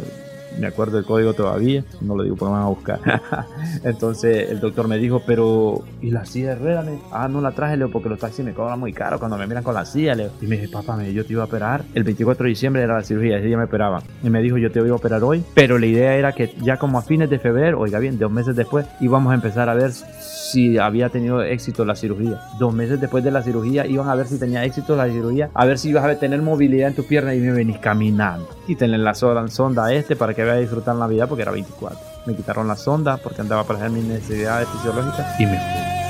me acuerdo del código todavía, no lo digo porque me van a buscar. [LAUGHS] Entonces el doctor me dijo, pero ¿y la silla de ruedas? Ah, no la traje, Leo, porque los taxis me cobran muy caro cuando me miran con la silla, Leo. Y me dije, papá, me, yo te iba a operar. El 24 de diciembre era la cirugía, ese día me operaban. Y me dijo, yo te voy a operar hoy, pero la idea era que ya como a fines de febrero, oiga bien, dos meses después, íbamos a empezar a ver si había tenido éxito la cirugía. Dos meses después de la cirugía iban a ver si tenía éxito la cirugía, a ver si ibas a tener movilidad en tu pierna y me venís caminando. Quítenle la sonda, este para que vaya a disfrutar Navidad porque era 24. Me quitaron la sonda porque andaba para hacer mis necesidades fisiológicas y me fui.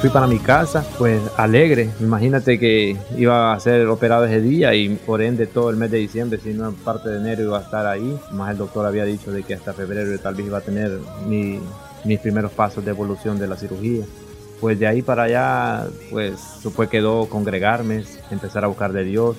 Fui para mi casa, pues alegre. Imagínate que iba a ser operado ese día y por ende todo el mes de diciembre, si no parte de enero iba a estar ahí. Más el doctor había dicho de que hasta febrero tal vez iba a tener mi- mis primeros pasos de evolución de la cirugía. Pues de ahí para allá, pues después quedó congregarme, empezar a buscar de Dios.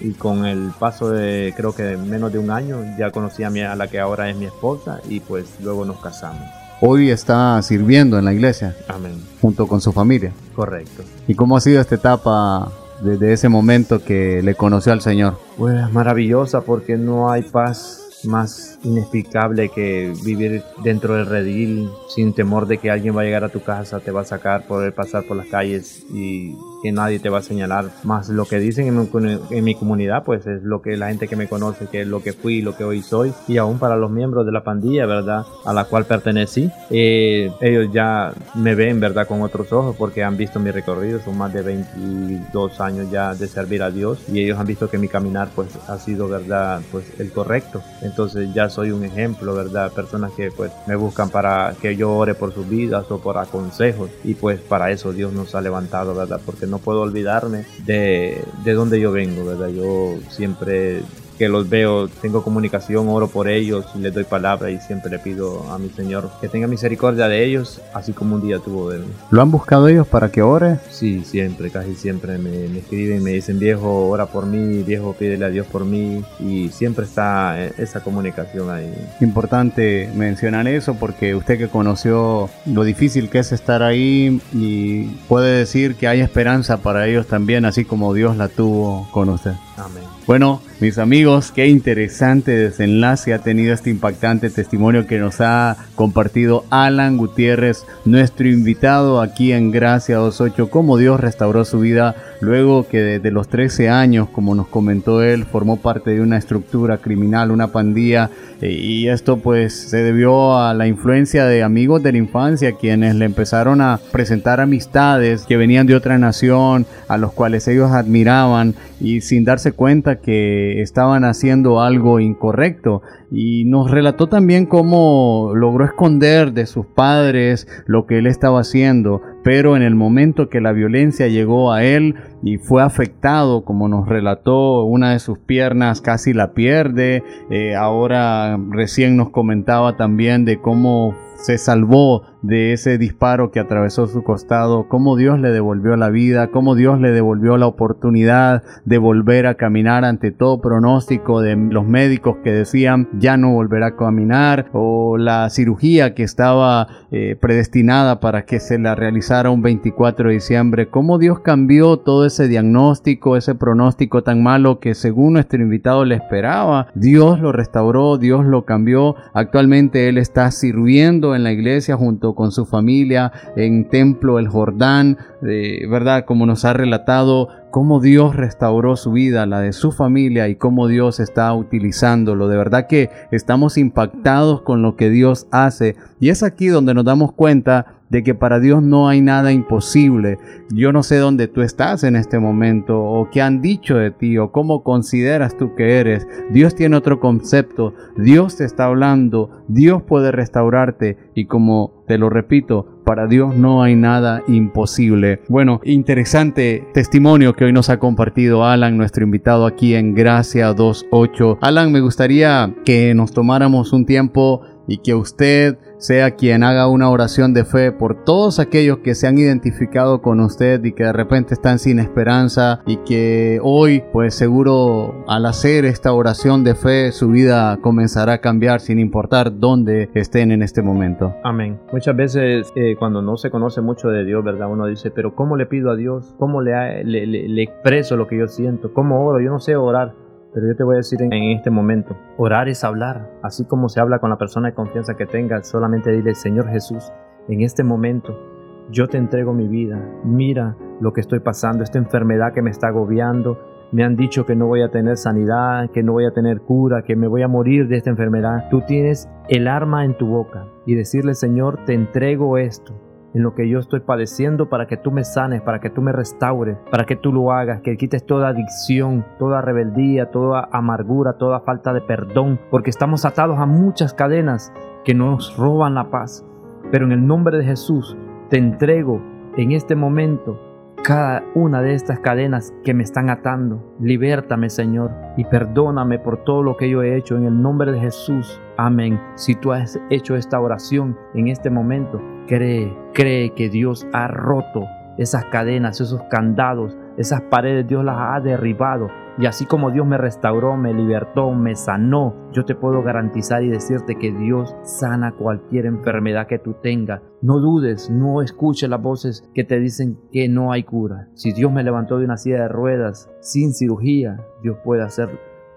Y con el paso de creo que menos de un año ya conocí a, mi, a la que ahora es mi esposa y pues luego nos casamos. Hoy está sirviendo en la iglesia Amén. junto con su familia. Correcto. ¿Y cómo ha sido esta etapa desde ese momento que le conoció al Señor? Pues maravillosa porque no hay paz más inexplicable que vivir dentro del redil sin temor de que alguien va a llegar a tu casa, te va a sacar, poder pasar por las calles y que nadie te va a señalar. Más lo que dicen en mi, en mi comunidad, pues es lo que la gente que me conoce, que es lo que fui, lo que hoy soy. Y aún para los miembros de la pandilla, ¿verdad? A la cual pertenecí, eh, ellos ya me ven, ¿verdad? Con otros ojos porque han visto mi recorrido, son más de 22 años ya de servir a Dios y ellos han visto que mi caminar pues ha sido, ¿verdad? Pues el correcto. Entonces ya soy un ejemplo, ¿verdad? Personas que pues me buscan para que yo ore por sus vidas o por consejos y pues para eso Dios nos ha levantado, ¿verdad? Porque no puedo olvidarme de, de dónde yo vengo, ¿verdad? Yo siempre que los veo, tengo comunicación, oro por ellos, les doy palabra y siempre le pido a mi Señor que tenga misericordia de ellos, así como un día tuvo de mí. ¿Lo han buscado ellos para que ore? Sí, siempre, casi siempre me, me escriben, me dicen, viejo, ora por mí, viejo, pídele a Dios por mí, y siempre está eh, esa comunicación ahí. Importante mencionar eso porque usted que conoció lo difícil que es estar ahí y puede decir que hay esperanza para ellos también, así como Dios la tuvo con usted. Amén. Bueno, mis amigos, qué interesante desenlace ha tenido este impactante testimonio que nos ha compartido Alan Gutiérrez, nuestro invitado aquí en Gracia 28, cómo Dios restauró su vida luego que desde los 13 años, como nos comentó él, formó parte de una estructura criminal, una pandilla, eh, y esto pues se debió a la influencia de amigos de la infancia quienes le empezaron a presentar amistades que venían de otra nación, a los cuales ellos admiraban y sin darse cuenta que estaban haciendo algo incorrecto. Y nos relató también cómo logró esconder de sus padres lo que él estaba haciendo, pero en el momento que la violencia llegó a él y fue afectado, como nos relató, una de sus piernas casi la pierde, eh, ahora recién nos comentaba también de cómo se salvó de ese disparo que atravesó su costado, cómo Dios le devolvió la vida, cómo Dios le devolvió la oportunidad de volver a caminar ante todo pronóstico de los médicos que decían ya no volverá a caminar o la cirugía que estaba eh, predestinada para que se la realizara un 24 de diciembre, cómo Dios cambió todo ese diagnóstico, ese pronóstico tan malo que según nuestro invitado le esperaba, Dios lo restauró, Dios lo cambió, actualmente él está sirviendo en la iglesia junto con su familia en Templo el Jordán, ¿verdad? Como nos ha relatado cómo Dios restauró su vida, la de su familia y cómo Dios está utilizándolo. De verdad que estamos impactados con lo que Dios hace y es aquí donde nos damos cuenta de que para Dios no hay nada imposible. Yo no sé dónde tú estás en este momento o qué han dicho de ti o cómo consideras tú que eres. Dios tiene otro concepto. Dios te está hablando. Dios puede restaurarte y como te lo repito, para Dios no hay nada imposible. Bueno, interesante testimonio que hoy nos ha compartido Alan, nuestro invitado aquí en Gracia 28. Alan, me gustaría que nos tomáramos un tiempo y que usted sea quien haga una oración de fe por todos aquellos que se han identificado con usted y que de repente están sin esperanza y que hoy pues seguro al hacer esta oración de fe su vida comenzará a cambiar sin importar dónde estén en este momento. Amén. Muchas veces eh, cuando no se conoce mucho de Dios, ¿verdad? Uno dice, pero ¿cómo le pido a Dios? ¿Cómo le, le, le expreso lo que yo siento? ¿Cómo oro? Yo no sé orar. Pero yo te voy a decir en, este momento, orar es hablar, así como se habla con la persona de confianza que tengas, solamente dile, Señor Jesús, en este momento yo te entrego mi vida, mira lo que estoy pasando, esta enfermedad que me está agobiando, me han dicho que no voy a tener sanidad, que no voy a tener cura, que me voy a morir de esta enfermedad. Tú tienes el arma en tu boca y decirle, Señor, te entrego esto en lo que yo estoy padeciendo para que tú me sanes, para que tú me restaures, para que tú lo hagas, que quites toda adicción, toda rebeldía, toda amargura, toda falta de perdón, porque estamos atados a muchas cadenas que nos roban la paz. Pero en el nombre de Jesús te entrego en este momento cada una de estas cadenas que me están atando. Libértame, Señor, y perdóname por todo lo que yo he hecho en el nombre de Jesús. Amén. Si tú has hecho esta oración en este momento, cree, cree que Dios ha roto esas cadenas, esos candados, esas paredes, Dios las ha derribado. Y así como Dios me restauró, me libertó, me sanó, yo te puedo garantizar y decirte que Dios sana cualquier enfermedad que tú tengas. No dudes, no escuches las voces que te dicen que no hay cura. Si Dios me levantó de una silla de ruedas sin cirugía, Dios puede hacer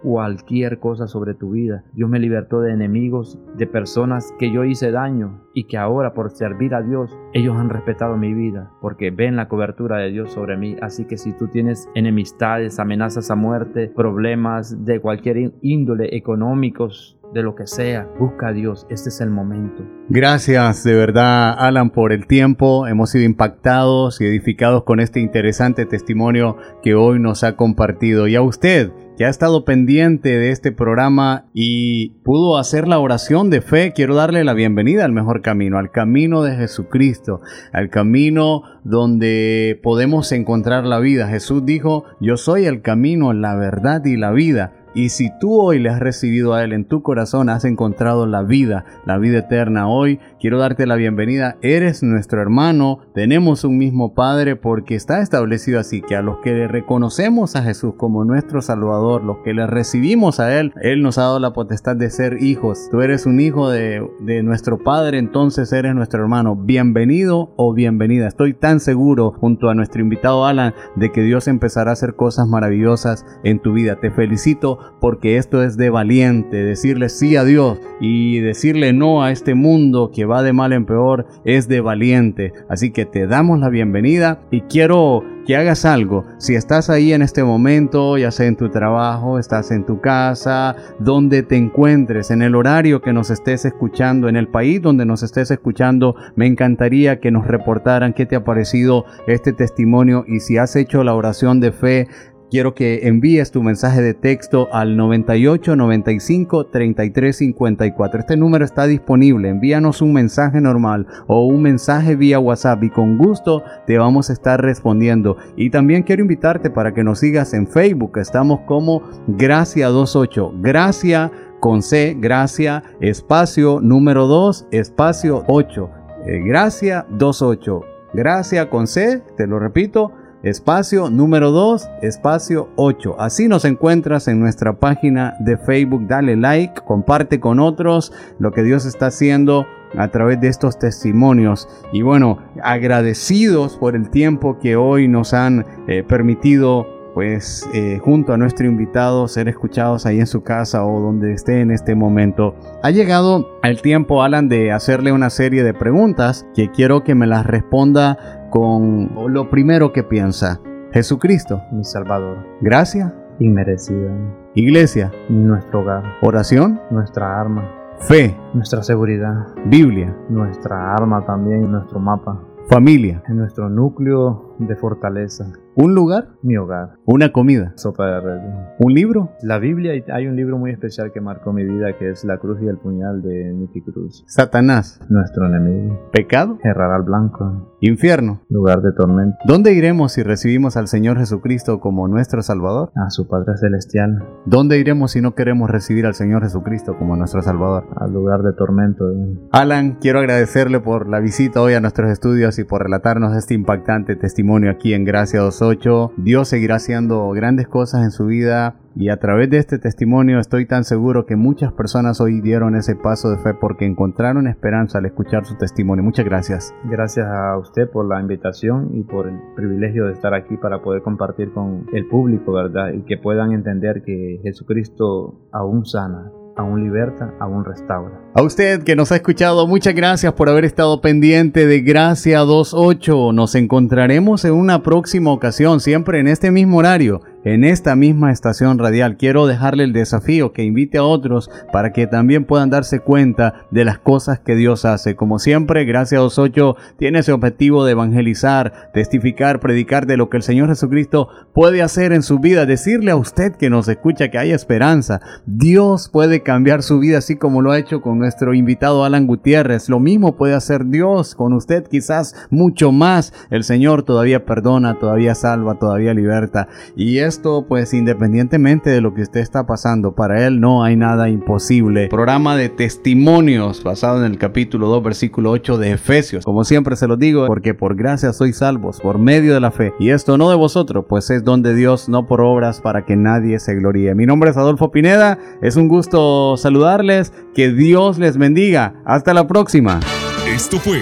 cualquier cosa sobre tu vida. Dios me libertó de enemigos, de personas que yo hice daño y que ahora por servir a Dios ellos han respetado mi vida porque ven la cobertura de Dios sobre mí. Así que si tú tienes enemistades, amenazas a muerte, problemas de cualquier índole económicos, de lo que sea, busca a Dios, este es el momento. Gracias de verdad Alan por el tiempo, hemos sido impactados y edificados con este interesante testimonio que hoy nos ha compartido. Y a usted, que ha estado pendiente de este programa y pudo hacer la oración de fe, quiero darle la bienvenida al mejor camino, al camino de Jesucristo, al camino donde podemos encontrar la vida. Jesús dijo, yo soy el camino, la verdad y la vida. Y si tú hoy le has recibido a Él en tu corazón, has encontrado la vida, la vida eterna hoy, quiero darte la bienvenida. Eres nuestro hermano, tenemos un mismo Padre porque está establecido así que a los que le reconocemos a Jesús como nuestro Salvador, los que le recibimos a Él, Él nos ha dado la potestad de ser hijos. Tú eres un hijo de, nuestro Padre, entonces eres nuestro hermano. Bienvenido o bienvenida. Estoy tan seguro junto a nuestro invitado Alan de que Dios empezará a hacer cosas maravillosas en tu vida. Te felicito porque esto es de valiente, decirle sí a Dios y decirle no a este mundo que va de mal en peor es de valiente. Así que te damos la bienvenida y quiero que hagas algo. Si estás ahí en este momento, ya sea en tu trabajo, estás en tu casa, donde te encuentres, en el horario que nos estés escuchando, en el país donde nos estés escuchando, me encantaría que nos reportaran qué te ha parecido este testimonio y si has hecho la oración de fe Quiero que envíes tu mensaje de texto al 98 95 33 54. Este número está disponible. Envíanos un mensaje normal o un mensaje vía WhatsApp y con gusto te vamos a estar respondiendo. Y también quiero invitarte para que nos sigas en Facebook. Estamos como Gracia 28. Gracia con C, Gracia, espacio número 2, espacio 8. Eh, gracia 28. Gracia con C, te lo repito espacio número 2, espacio 8. Así nos encuentras en nuestra página de Facebook. Dale like, comparte con otros lo que Dios está haciendo a través de estos testimonios. Y bueno, agradecidos por el tiempo que hoy nos han eh, permitido pues eh, junto a nuestro invitado ser escuchados ahí en su casa o donde esté en este momento. Ha llegado el tiempo, Alan, de hacerle una serie de preguntas que quiero que me las responda con lo primero que piensa. Jesucristo, Mi Salvador, gracia, inmerecida, iglesia, nuestro hogar, oración, nuestra arma, fe, nuestra seguridad, Biblia, nuestra arma también, nuestro mapa, familia, en nuestro núcleo de fortaleza, un lugar, mi hogar, una comida, sopa de red. un libro, La Biblia, hay un libro muy especial que marcó mi vida que es La Cruz y el Puñal de Nicky Cruz. Satanás, Nuestro enemigo, pecado, errar al blanco, infierno. lugar de tormento, ¿Dónde iremos si recibimos al Señor Jesucristo como nuestro Salvador? a su Padre Celestial, ¿Dónde iremos si no queremos recibir al Señor Jesucristo como nuestro Salvador? al lugar de tormento. Alan, quiero agradecerle por la visita hoy a nuestros estudios y por relatarnos este impactante testimonio aquí en Gracia 28. Dios seguirá haciendo grandes cosas en su vida y a través de este testimonio estoy tan seguro que muchas personas hoy dieron ese paso de fe porque encontraron esperanza al escuchar su testimonio. Muchas gracias. Gracias a usted por la invitación y por el privilegio de estar aquí para poder compartir con el público, ¿verdad? Y que puedan entender que Jesucristo aún sana, aún liberta, aún restaura. A usted que nos ha escuchado, muchas gracias por haber estado pendiente de Gracia 28. Nos encontraremos en una próxima ocasión, siempre en este mismo horario, en esta misma estación radial. Quiero dejarle el desafío que invite a otros para que también puedan darse cuenta de las cosas que Dios hace. Como siempre, Gracia 28 tiene ese objetivo de evangelizar, testificar, predicar de lo que el Señor Jesucristo puede hacer en su vida, decirle a usted que nos escucha que hay esperanza. Dios puede cambiar su vida así como lo ha hecho con nuestro invitado Alan Gutiérrez. Lo mismo puede hacer Dios con usted, quizás mucho más. El Señor todavía perdona, todavía salva, todavía liberta. Y esto, pues independientemente de lo que usted está pasando, para Él no hay nada imposible. Programa de testimonios basado en el capítulo 2, versículo 8 de Efesios. Como siempre se lo digo, porque por gracia sois salvos, por medio de la fe. Y esto no de vosotros, pues es don de Dios, no por obras, para que nadie se gloríe. Mi nombre es Adolfo Pineda. Es un gusto saludarles. Que Dios les bendiga. Hasta la próxima. Esto fue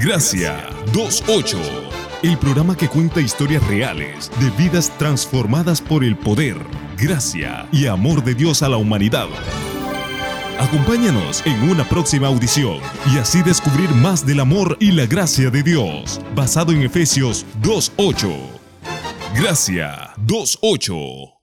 Gracia 28, el programa que cuenta historias reales de vidas transformadas por el poder, gracia y amor de Dios a la humanidad. Acompáñanos en una próxima audición y así descubrir más del amor y la gracia de Dios, basado en Efesios 2.8. Gracia 2.8.